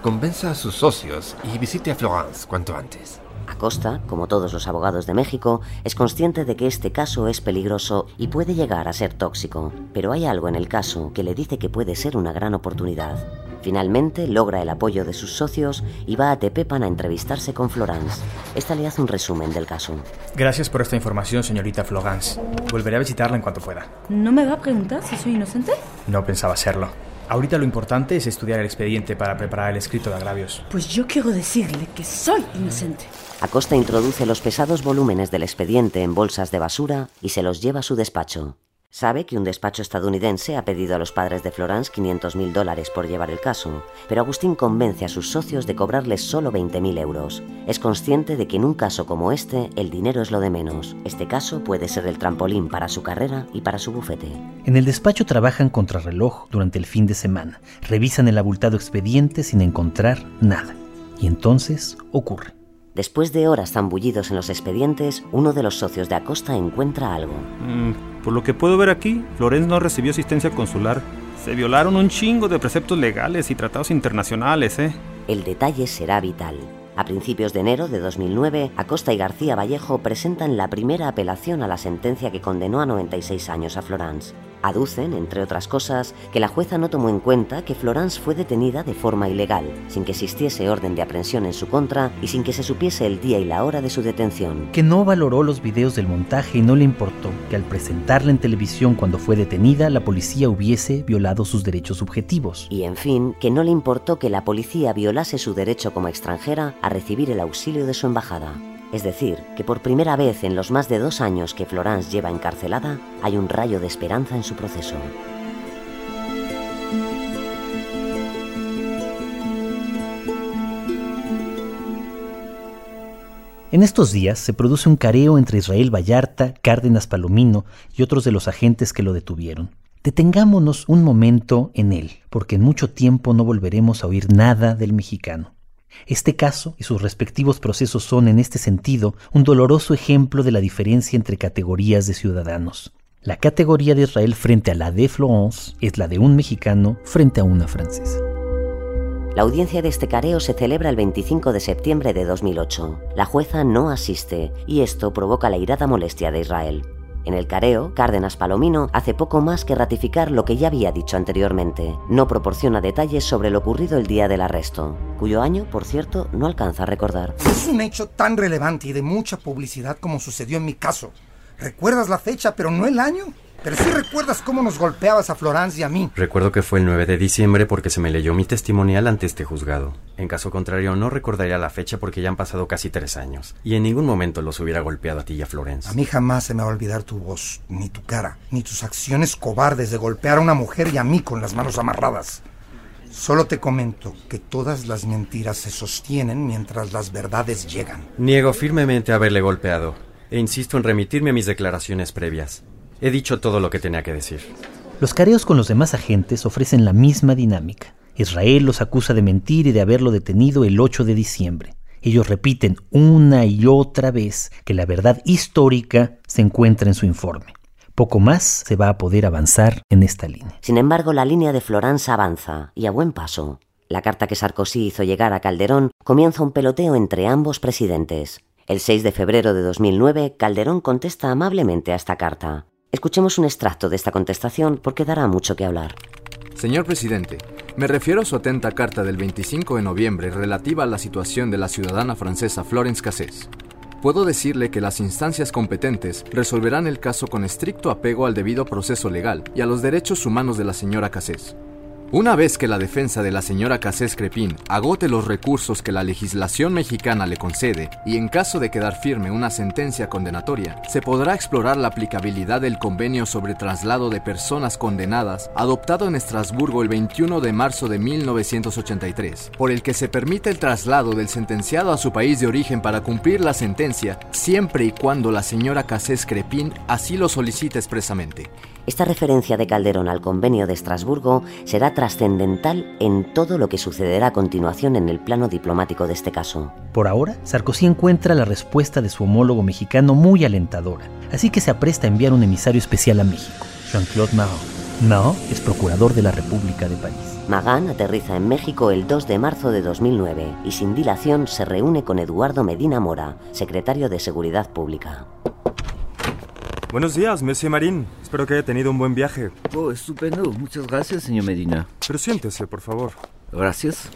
Convenza a sus socios y visite a Florence cuanto antes. Acosta, como todos los abogados de México, es consciente de que este caso es peligroso y puede llegar a ser tóxico, pero hay algo en el caso que le dice que puede ser una gran oportunidad. Finalmente logra el apoyo de sus socios y va a Tepepan a entrevistarse con Florence. Esta le hace un resumen del caso. Gracias por esta información, señorita Florence. Volveré a visitarla en cuanto pueda. ¿No me va a preguntar si soy inocente? No pensaba serlo. Ahorita lo importante es estudiar el expediente para preparar el escrito de agravios. Pues yo quiero decirle que soy inocente. Acosta introduce los pesados volúmenes del expediente en bolsas de basura y se los lleva a su despacho. Sabe que un despacho estadounidense ha pedido a los padres de Florence 500 mil dólares por llevar el caso, pero Agustín convence a sus socios de cobrarles solo 20 mil euros. Es consciente de que en un caso como este, el dinero es lo de menos. Este caso puede ser el trampolín para su carrera y para su bufete. En el despacho trabajan contrarreloj durante el fin de semana. Revisan el abultado expediente sin encontrar nada. Y entonces ocurre. Después de horas zambullidos en los expedientes, uno de los socios de Acosta encuentra algo. Mm, por lo que puedo ver aquí, Florence no recibió asistencia consular. Se violaron un chingo de preceptos legales y tratados internacionales, ¿eh? El detalle será vital. A principios de enero de 2009, Acosta y García Vallejo presentan la primera apelación a la sentencia que condenó a 96 años a Florence. Aducen, entre otras cosas, que la jueza no tomó en cuenta que Florence fue detenida de forma ilegal, sin que existiese orden de aprehensión en su contra y sin que se supiese el día y la hora de su detención. Que no valoró los videos del montaje y no le importó que al presentarla en televisión cuando fue detenida, la policía hubiese violado sus derechos subjetivos. Y en fin, que no le importó que la policía violase su derecho como extranjera a recibir el auxilio de su embajada. Es decir, que por primera vez en los más de dos años que Florence lleva encarcelada, hay un rayo de esperanza en su proceso. En estos días se produce un careo entre Israel Vallarta, Cárdenas Palomino y otros de los agentes que lo detuvieron. Detengámonos un momento en él, porque en mucho tiempo no volveremos a oír nada del mexicano. Este caso y sus respectivos procesos son, en este sentido, un doloroso ejemplo de la diferencia entre categorías de ciudadanos. La categoría de Israel frente a la de Florence es la de un mexicano frente a una francesa. La audiencia de este careo se celebra el 25 de septiembre de 2008. La jueza no asiste y esto provoca la irada molestia de Israel. En el careo, Cárdenas Palomino hace poco más que ratificar lo que ya había dicho anteriormente. No proporciona detalles sobre lo ocurrido el día del arresto, cuyo año, por cierto, no alcanza a recordar. Es un hecho tan relevante y de mucha publicidad como sucedió en mi caso. ¿Recuerdas la fecha, pero no el año? Pero sí recuerdas cómo nos golpeabas a Florence y a mí. Recuerdo que fue el 9 de diciembre porque se me leyó mi testimonial ante este juzgado. En caso contrario, no recordaría la fecha porque ya han pasado casi tres años. Y en ningún momento los hubiera golpeado a ti y a Florence. A mí jamás se me va a olvidar tu voz, ni tu cara, ni tus acciones cobardes de golpear a una mujer y a mí con las manos amarradas. Solo te comento que todas las mentiras se sostienen mientras las verdades llegan. Niego firmemente haberle golpeado e insisto en remitirme a mis declaraciones previas. He dicho todo lo que tenía que decir. Los careos con los demás agentes ofrecen la misma dinámica. Israel los acusa de mentir y de haberlo detenido el 8 de diciembre. Ellos repiten una y otra vez que la verdad histórica se encuentra en su informe. Poco más se va a poder avanzar en esta línea. Sin embargo, la línea de Florence avanza, y a buen paso. La carta que Sarkozy hizo llegar a Calderón comienza un peloteo entre ambos presidentes. El 6 de febrero de 2009, Calderón contesta amablemente a esta carta. Escuchemos un extracto de esta contestación porque dará mucho que hablar. Señor presidente, me refiero a su atenta carta del 25 de noviembre relativa a la situación de la ciudadana francesa Florence Cassés. Puedo decirle que las instancias competentes resolverán el caso con estricto apego al debido proceso legal y a los derechos humanos de la señora Cassés. Una vez que la defensa de la señora Cassés Crepín agote los recursos que la legislación mexicana le concede y en caso de quedar firme una sentencia condenatoria, se podrá explorar la aplicabilidad del convenio sobre traslado de personas condenadas adoptado en Estrasburgo el 21 de marzo de 1983, por el que se permite el traslado del sentenciado a su país de origen para cumplir la sentencia siempre y cuando la señora Cassés Crepín así lo solicite expresamente. Esta referencia de Calderón al convenio de Estrasburgo será trascendental en todo lo que sucederá a continuación en el plano diplomático de este caso. Por ahora, Sarkozy encuentra la respuesta de su homólogo mexicano muy alentadora, así que se apresta a enviar un emisario especial a México, Jean-Claude Maron. Maron es procurador de la República de París. Magán aterriza en México el 2 de marzo de 2009 y sin dilación se reúne con Eduardo Medina Mora, secretario de Seguridad Pública. Buenos días, Monsieur Marín. Espero que haya tenido un buen viaje. Oh, estupendo. Muchas gracias, señor Medina. Pero siéntese, por favor. Gracias.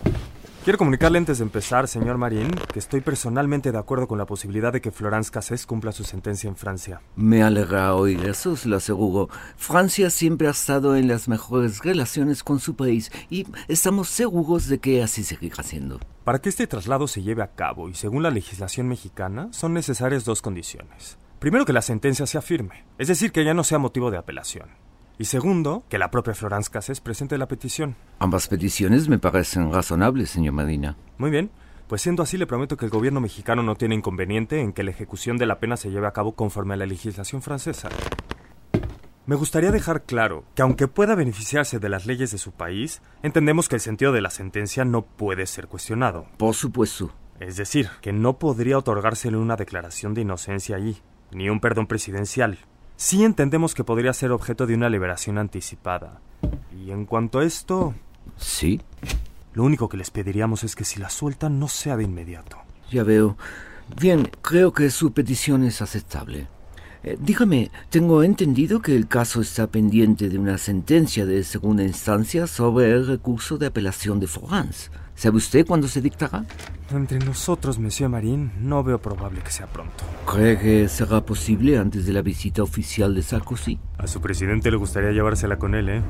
Quiero comunicarle antes de empezar, señor Marín, que estoy personalmente de acuerdo con la posibilidad de que Florence Cassés cumpla su sentencia en Francia. Me alegra oír eso, se lo aseguro. Francia siempre ha estado en las mejores relaciones con su país y estamos seguros de que así seguirá siendo. Para que este traslado se lleve a cabo y según la legislación mexicana, son necesarias dos condiciones. Primero, que la sentencia sea firme, es decir, que ya no sea motivo de apelación. Y segundo, que la propia Florence Cassés presente la petición. Ambas peticiones me parecen razonables, señor Medina. Muy bien. Pues siendo así, le prometo que el gobierno mexicano no tiene inconveniente en que la ejecución de la pena se lleve a cabo conforme a la legislación francesa. Me gustaría dejar claro que aunque pueda beneficiarse de las leyes de su país, entendemos que el sentido de la sentencia no puede ser cuestionado. Por supuesto. Es decir, que no podría otorgársele una declaración de inocencia allí, ni un perdón presidencial. Sí entendemos que podría ser objeto de una liberación anticipada. Y en cuanto a esto... Sí. Lo único que les pediríamos es que si la sueltan no sea de inmediato. Ya veo. Bien, creo que su petición es aceptable. Eh, dígame, tengo entendido que el caso está pendiente de una sentencia de segunda instancia sobre el recurso de apelación de Florence. ¿Sabe usted cuándo se dictará? Entre nosotros, Monsieur Marín, no veo probable que sea pronto. ¿Cree que será posible antes de la visita oficial de Sarkozy? A su presidente le gustaría llevársela con él, ¿eh?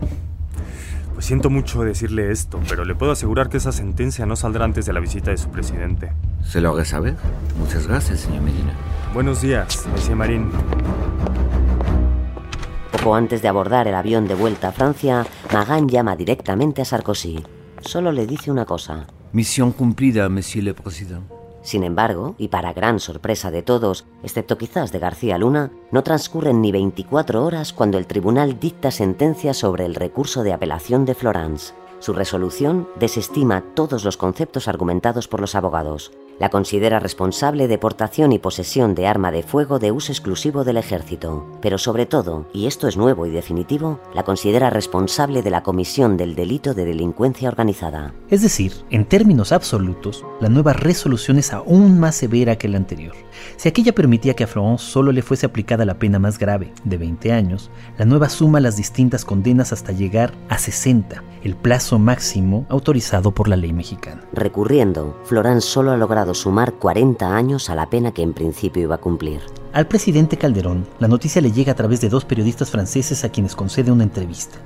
Pues siento mucho decirle esto, pero le puedo asegurar que esa sentencia no saldrá antes de la visita de su presidente. ¿Se lo haga saber? Muchas gracias, señor Medina. Buenos días, Monsieur Marín. Poco antes de abordar el avión de vuelta a Francia, Magan llama directamente a Sarkozy. Solo le dice una cosa. Misión cumplida, Monsieur le Président. Sin embargo, y para gran sorpresa de todos, excepto quizás de García Luna, no transcurren ni 24 horas cuando el tribunal dicta sentencia sobre el recurso de apelación de Florence. Su resolución desestima todos los conceptos argumentados por los abogados. La considera responsable de portación y posesión de arma de fuego de uso exclusivo del ejército, pero sobre todo, y esto es nuevo y definitivo, la considera responsable de la comisión del delito de delincuencia organizada. Es decir, en términos absolutos, la nueva resolución es aún más severa que la anterior. Si aquella permitía que a Florence solo le fuese aplicada la pena más grave, de 20 años, la nueva suma las distintas condenas hasta llegar a 60, el plazo máximo autorizado por la ley mexicana. Recurriendo, Florence solo ha logrado sumar 40 años a la pena que en principio iba a cumplir. Al presidente Calderón, la noticia le llega a través de dos periodistas franceses a quienes concede una entrevista.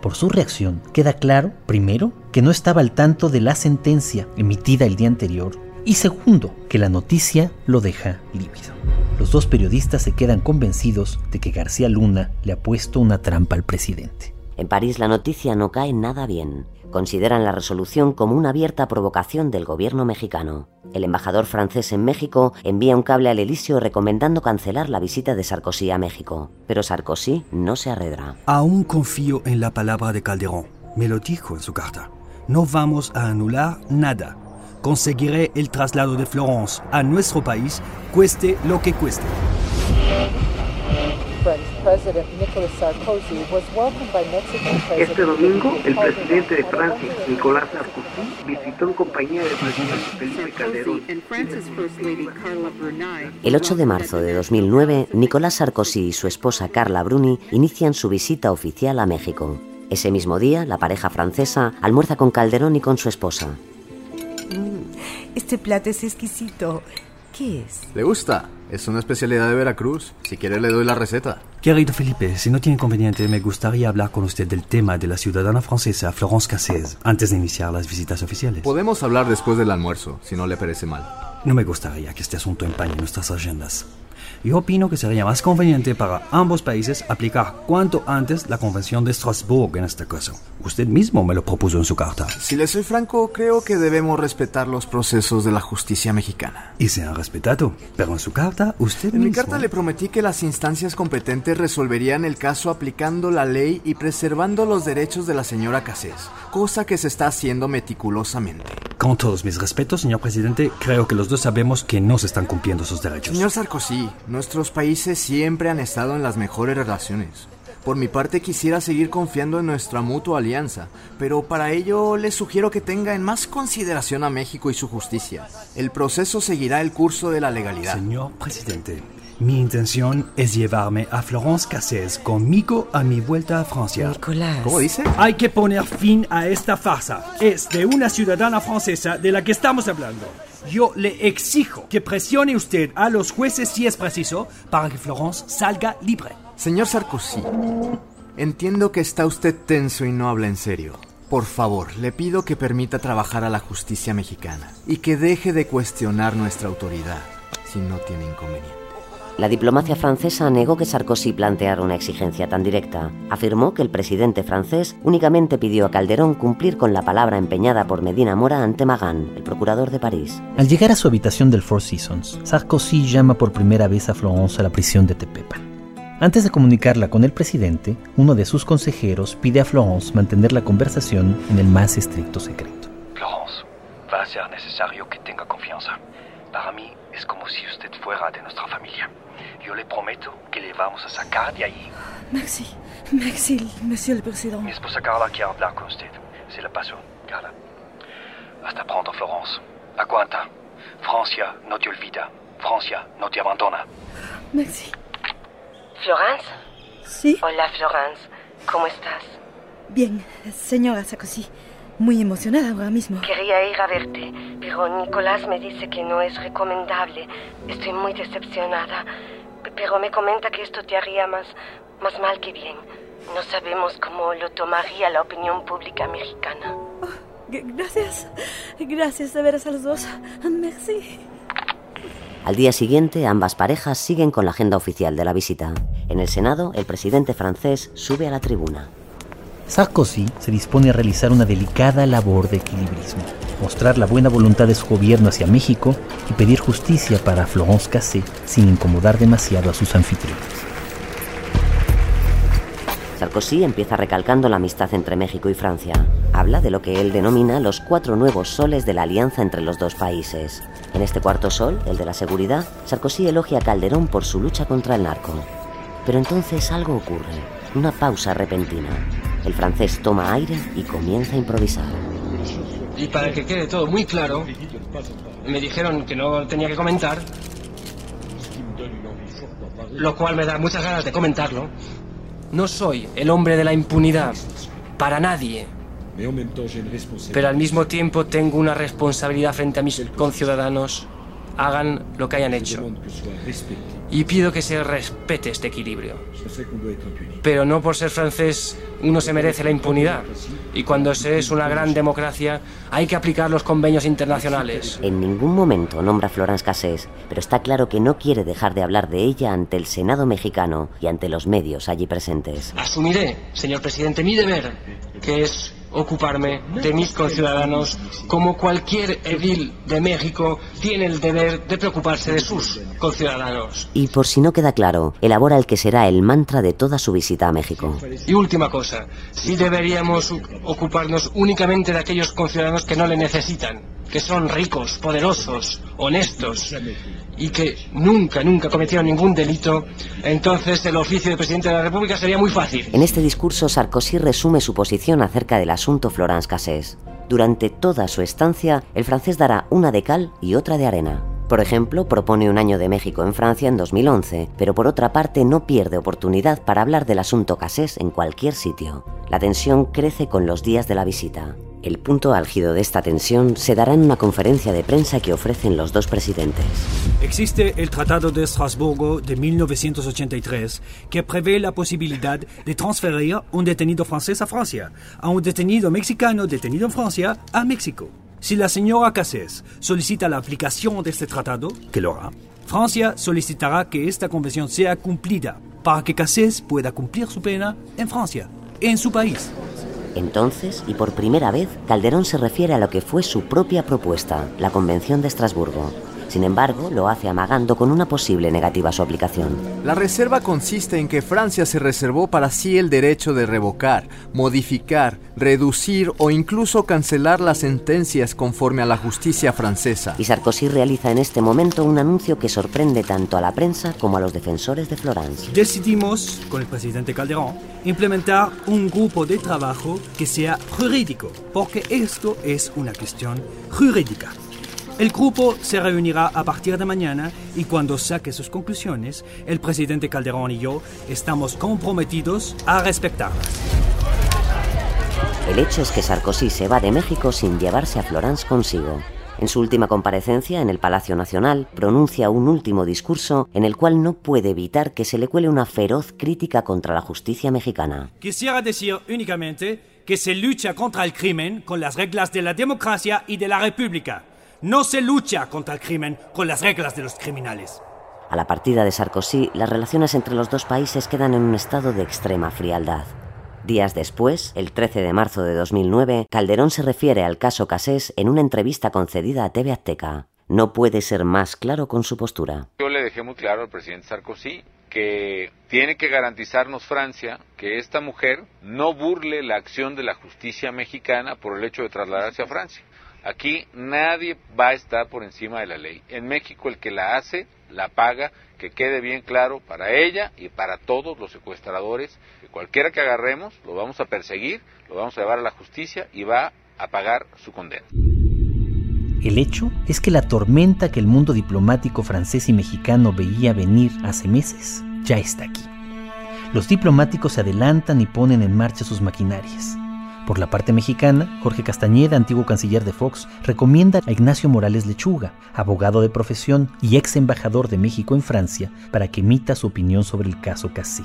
Por su reacción, queda claro, primero, que no estaba al tanto de la sentencia emitida el día anterior y segundo, que la noticia lo deja lívido. Los dos periodistas se quedan convencidos de que García Luna le ha puesto una trampa al presidente. En París la noticia no cae nada bien. Consideran la resolución como una abierta provocación del gobierno mexicano. El embajador francés en México envía un cable al Elíseo recomendando cancelar la visita de Sarkozy a México. Pero Sarkozy no se arredra. Aún confío en la palabra de Calderón. Me lo dijo en su carta. No vamos a anular nada. Conseguiré el traslado de Florence a nuestro país, cueste lo que cueste. Este domingo, el presidente de Francia, Nicolás Sarkozy, visitó en compañía del presidente Felipe Calderón. El 8 de marzo de 2009, Nicolás Sarkozy y su esposa Carla Bruni inician su visita oficial a México. Ese mismo día, la pareja francesa almuerza con Calderón y con su esposa. Este plato es exquisito. ¿Qué es? ¿Le gusta? Es una especialidad de Veracruz. Si quiere le doy la receta. Querido Felipe, si no tiene inconveniente, me gustaría hablar con usted del tema de la ciudadana francesa Florence Cassez antes de iniciar las visitas oficiales. Podemos hablar después del almuerzo, si no le parece mal. No me gustaría que este asunto empañe nuestras agendas. Yo opino que sería más conveniente para ambos países aplicar cuanto antes la Convención de Strasbourg en este caso. Usted mismo me lo propuso en su carta. Si le soy franco, creo que debemos respetar los procesos de la justicia mexicana. Y se han respetado, pero en su carta usted En mi mismo... carta le prometí que las instancias competentes resolverían el caso aplicando la ley y preservando los derechos de la señora Cassés, cosa que se está haciendo meticulosamente. Con todos mis respetos, señor presidente, creo que los dos sabemos que no se están cumpliendo sus derechos. Señor Sarkozy, nuestros países siempre han estado en las mejores relaciones. Por mi parte quisiera seguir confiando en nuestra mutua alianza, pero para ello le sugiero que tenga en más consideración a México y su justicia. El proceso seguirá el curso de la legalidad. Señor presidente, mi intención es llevarme a Florence Cassez conmigo a mi vuelta a Francia. Nicolás. ¿Cómo dice? Hay que poner fin a esta farsa. Es de una ciudadana francesa de la que estamos hablando. Yo le exijo que presione usted a los jueces si es preciso para que Florence salga libre. Señor Sarkozy, entiendo que está usted tenso y no habla en serio. Por favor, le pido que permita trabajar a la justicia mexicana y que deje de cuestionar nuestra autoridad si no tiene inconveniente. La diplomacia francesa negó que Sarkozy planteara una exigencia tan directa. Afirmó que el presidente francés únicamente pidió a Calderón cumplir con la palabra empeñada por Medina Mora ante Magan, el procurador de París. Al llegar a su habitación del Four Seasons, Sarkozy llama por primera vez a Florence a la prisión de Tepepan. Antes de comunicarla con el presidente, uno de sus consejeros pide a Florence mantener la conversación en el más estricto secreto. Florence, va a ser necesario que tenga confianza. Para mí es como si usted fuera de nuestra familia. Yo le prometo que le vamos a sacar de ahí. Merci, merci, monsieur le président. Mi esposa Carla quiere hablar con usted. Se la paso, Carla. Hasta pronto, Florence. Aguanta. Francia no te olvida. Francia no te abandona. Merci. ¿Florence? Sí. Hola, Florence. ¿Cómo estás? Bien, señora Sarkozy. Muy emocionada ahora mismo. Quería ir a verte, pero Nicolás me dice que no es recomendable. Estoy muy decepcionada. Pero me comenta que esto te haría más, más mal que bien. No sabemos cómo lo tomaría la opinión pública mexicana. G- Gracias. Gracias de veras a los dos. Merci. Al día siguiente, ambas parejas siguen con la agenda oficial de la visita. En el Senado, el presidente francés sube a la tribuna. Sarkozy se dispone a realizar una delicada labor de equilibrismo, mostrar la buena voluntad de su gobierno hacia México y pedir justicia para Florence Cassé sin incomodar demasiado a sus anfitriones. Sarkozy empieza recalcando la amistad entre México y Francia. Habla de lo que él denomina los cuatro nuevos soles de la alianza entre los dos países. En este cuarto sol, el de la seguridad, Sarkozy elogia a Calderón por su lucha contra el narco. Pero entonces algo ocurre, una pausa repentina. El francés toma aire y comienza a improvisar. Y para que quede todo muy claro, me dijeron que no tenía que comentar, lo cual me da muchas ganas de comentarlo. No soy el hombre de la impunidad, para nadie. Pero al mismo tiempo tengo una responsabilidad frente a mis conciudadanos, hagan lo que hayan hecho. Y pido que se respete este equilibrio. Pero no por ser francés uno se merece la impunidad. Y cuando se es una gran democracia hay que aplicar los convenios internacionales. En ningún momento nombra a Florence Cassés, pero está claro que no quiere dejar de hablar de ella ante el Senado mexicano y ante los medios allí presentes. Asumiré, señor presidente, mi deber, que es ocuparme de mis conciudadanos como cualquier edil de México tiene el deber de preocuparse de sus conciudadanos. Y por si no queda claro, elabora el que será el mantra de toda su visita a México. Y última cosa, sí deberíamos ocuparnos únicamente de aquellos conciudadanos que no le necesitan, que son ricos, poderosos, honestos y que nunca, nunca cometieron ningún delito, entonces el oficio de presidente de la República sería muy fácil. En este discurso, Sarkozy resume su posición acerca del asunto Florence Cassés. Durante toda su estancia, el francés dará una de cal y otra de arena. Por ejemplo, propone un año de México en Francia en 2011, pero por otra parte no pierde oportunidad para hablar del asunto Cassés en cualquier sitio. La tensión crece con los días de la visita. El punto álgido de esta tensión se dará en una conferencia de prensa que ofrecen los dos presidentes. Existe el Tratado de Estrasburgo de 1983 que prevé la posibilidad de transferir un detenido francés a Francia, a un detenido mexicano detenido en Francia a México. Si la señora Cassés solicita la aplicación de este tratado, que lo hará, Francia solicitará que esta convención sea cumplida para que Cassés pueda cumplir su pena en Francia, en su país. Entonces, y por primera vez, Calderón se refiere a lo que fue su propia propuesta, la Convención de Estrasburgo. Sin embargo, lo hace amagando con una posible negativa a su aplicación. La reserva consiste en que Francia se reservó para sí el derecho de revocar, modificar, reducir o incluso cancelar las sentencias conforme a la justicia francesa. Y Sarkozy realiza en este momento un anuncio que sorprende tanto a la prensa como a los defensores de Florence. Decidimos, con el presidente Calderón, implementar un grupo de trabajo que sea jurídico, porque esto es una cuestión jurídica. El grupo se reunirá a partir de mañana y cuando saque sus conclusiones, el presidente Calderón y yo estamos comprometidos a respetarlas. El hecho es que Sarkozy se va de México sin llevarse a Florence consigo. En su última comparecencia en el Palacio Nacional, pronuncia un último discurso en el cual no puede evitar que se le cuele una feroz crítica contra la justicia mexicana. Quisiera decir únicamente que se lucha contra el crimen con las reglas de la democracia y de la república. No se lucha contra el crimen con las reglas de los criminales. A la partida de Sarkozy, las relaciones entre los dos países quedan en un estado de extrema frialdad. Días después, el 13 de marzo de 2009, Calderón se refiere al caso Casés en una entrevista concedida a TV Azteca. No puede ser más claro con su postura. Yo le dejé muy claro al presidente Sarkozy que tiene que garantizarnos Francia que esta mujer no burle la acción de la justicia mexicana por el hecho de trasladarse a Francia. Aquí nadie va a estar por encima de la ley. En México el que la hace, la paga, que quede bien claro para ella y para todos los secuestradores. Que cualquiera que agarremos, lo vamos a perseguir, lo vamos a llevar a la justicia y va a pagar su condena. El hecho es que la tormenta que el mundo diplomático francés y mexicano veía venir hace meses ya está aquí. Los diplomáticos se adelantan y ponen en marcha sus maquinarias. Por la parte mexicana, Jorge Castañeda, antiguo canciller de Fox, recomienda a Ignacio Morales Lechuga, abogado de profesión y ex embajador de México en Francia, para que emita su opinión sobre el caso Cassé.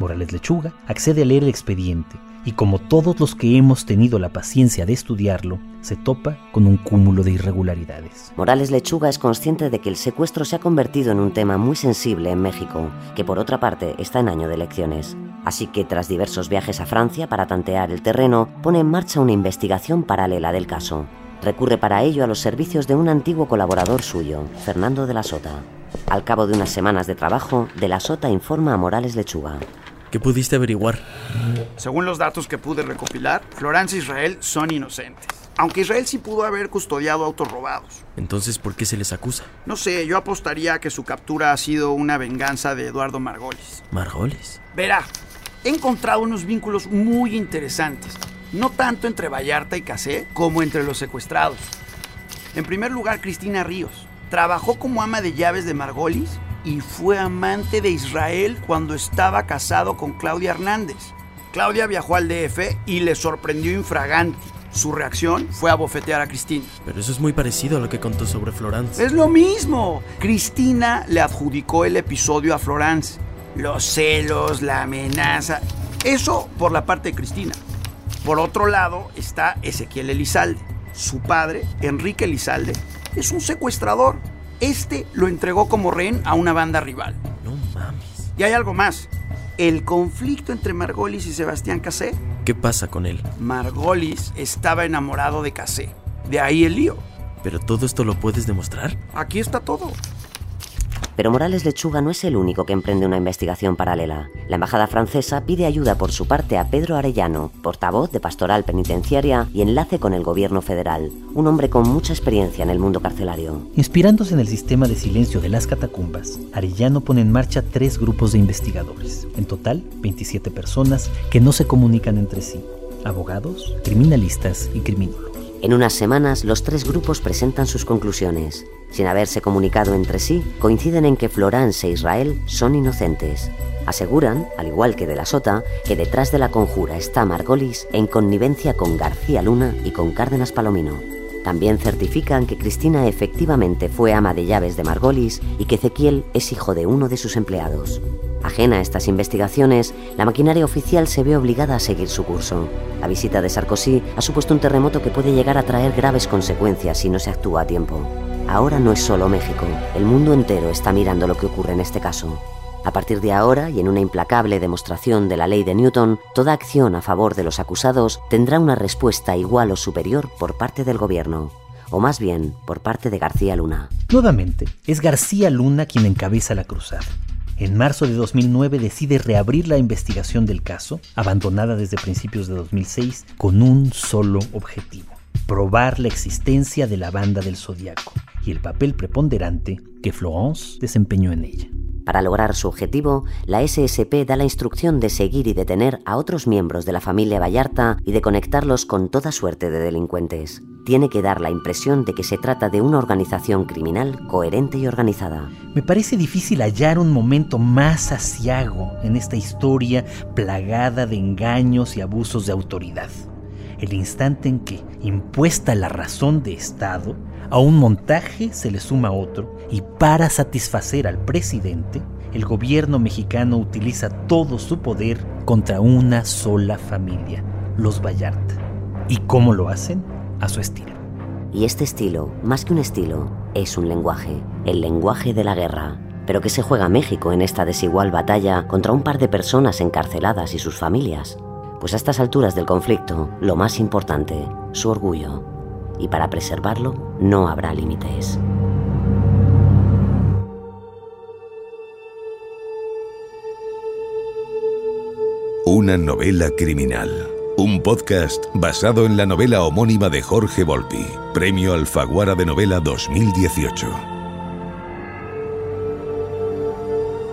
Morales Lechuga accede a leer el expediente y como todos los que hemos tenido la paciencia de estudiarlo, se topa con un cúmulo de irregularidades. Morales Lechuga es consciente de que el secuestro se ha convertido en un tema muy sensible en México, que por otra parte está en año de elecciones. Así que tras diversos viajes a Francia para tantear el terreno, pone en marcha una investigación paralela del caso. Recurre para ello a los servicios de un antiguo colaborador suyo, Fernando de la Sota. Al cabo de unas semanas de trabajo, de la Sota informa a Morales Lechuga. ¿Qué pudiste averiguar? Según los datos que pude recopilar, Florence e Israel son inocentes. Aunque Israel sí pudo haber custodiado autos robados. Entonces, ¿por qué se les acusa? No sé, yo apostaría que su captura ha sido una venganza de Eduardo Margolis. ¿Margolis? Verá, he encontrado unos vínculos muy interesantes. No tanto entre Vallarta y Casé como entre los secuestrados. En primer lugar, Cristina Ríos. Trabajó como ama de llaves de Margolis y fue amante de Israel cuando estaba casado con Claudia Hernández. Claudia viajó al DF y le sorprendió infraganti. Su reacción fue a bofetear a Cristina. Pero eso es muy parecido a lo que contó sobre Florence. Es lo mismo. Cristina le adjudicó el episodio a Florence. Los celos, la amenaza. Eso por la parte de Cristina. Por otro lado está Ezequiel Elizalde. Su padre, Enrique Elizalde, es un secuestrador. Este lo entregó como rehén a una banda rival. No mames. Y hay algo más. El conflicto entre Margolis y Sebastián Casé. ¿Qué pasa con él? Margolis estaba enamorado de Casé. De ahí el lío. ¿Pero todo esto lo puedes demostrar? Aquí está todo. Pero Morales Lechuga no es el único que emprende una investigación paralela. La embajada francesa pide ayuda por su parte a Pedro Arellano, portavoz de Pastoral Penitenciaria y enlace con el gobierno federal, un hombre con mucha experiencia en el mundo carcelario. Inspirándose en el sistema de silencio de las catacumbas, Arellano pone en marcha tres grupos de investigadores, en total 27 personas que no se comunican entre sí, abogados, criminalistas y criminólogos. En unas semanas, los tres grupos presentan sus conclusiones. Sin haberse comunicado entre sí, coinciden en que Florence e Israel son inocentes. Aseguran, al igual que de la Sota, que detrás de la conjura está Margolis en connivencia con García Luna y con Cárdenas Palomino. También certifican que Cristina efectivamente fue ama de llaves de Margolis y que Ezequiel es hijo de uno de sus empleados. Ajena a estas investigaciones, la maquinaria oficial se ve obligada a seguir su curso. La visita de Sarkozy ha supuesto un terremoto que puede llegar a traer graves consecuencias si no se actúa a tiempo. Ahora no es solo México, el mundo entero está mirando lo que ocurre en este caso. A partir de ahora, y en una implacable demostración de la ley de Newton, toda acción a favor de los acusados tendrá una respuesta igual o superior por parte del gobierno, o más bien por parte de García Luna. Nuevamente, es García Luna quien encabeza la cruzada. En marzo de 2009 decide reabrir la investigación del caso, abandonada desde principios de 2006, con un solo objetivo, probar la existencia de la banda del Zodíaco y el papel preponderante que Florence desempeñó en ella. Para lograr su objetivo, la SSP da la instrucción de seguir y detener a otros miembros de la familia Vallarta y de conectarlos con toda suerte de delincuentes. Tiene que dar la impresión de que se trata de una organización criminal coherente y organizada. Me parece difícil hallar un momento más asiago en esta historia plagada de engaños y abusos de autoridad. El instante en que, impuesta la razón de Estado, a un montaje se le suma otro y para satisfacer al presidente, el gobierno mexicano utiliza todo su poder contra una sola familia, los Vallarta. ¿Y cómo lo hacen? A su estilo. Y este estilo, más que un estilo, es un lenguaje, el lenguaje de la guerra. Pero ¿qué se juega México en esta desigual batalla contra un par de personas encarceladas y sus familias? Pues a estas alturas del conflicto, lo más importante, su orgullo, y para preservarlo no habrá límites. Una novela criminal. Un podcast basado en la novela homónima de Jorge Volpi, Premio Alfaguara de Novela 2018.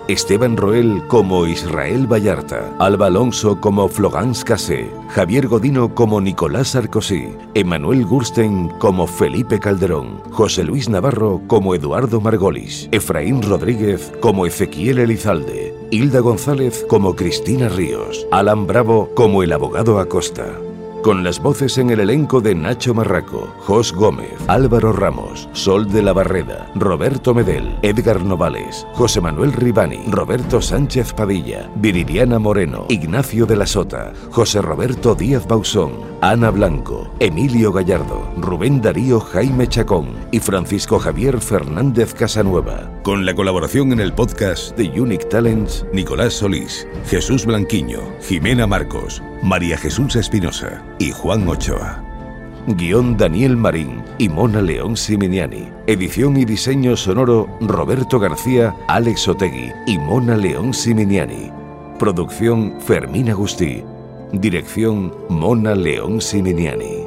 Esteban Roel como Israel Vallarta, Alba Alonso como Florence Cassé, Javier Godino como Nicolás Sarkozy, Emanuel Gursten como Felipe Calderón, José Luis Navarro como Eduardo Margolis, Efraín Rodríguez como Ezequiel Elizalde, Hilda González como Cristina Ríos, Alan Bravo como el abogado Acosta con las voces en el elenco de Nacho Marraco, Jos Gómez, Álvaro Ramos, Sol de la Barreda, Roberto Medel, Edgar Novales, José Manuel Ribani, Roberto Sánchez Padilla, Viridiana Moreno, Ignacio de la Sota, José Roberto Díaz Bausón, Ana Blanco, Emilio Gallardo, Rubén Darío Jaime Chacón y Francisco Javier Fernández Casanueva, con la colaboración en el podcast de Unique Talents, Nicolás Solís, Jesús Blanquiño, Jimena Marcos, María Jesús Espinosa y Juan Ochoa. Guión Daniel Marín y Mona León Siminiani. Edición y diseño sonoro Roberto García, Alex Otegui y Mona León Siminiani. Producción Fermín Agustí. Dirección Mona León Siminiani.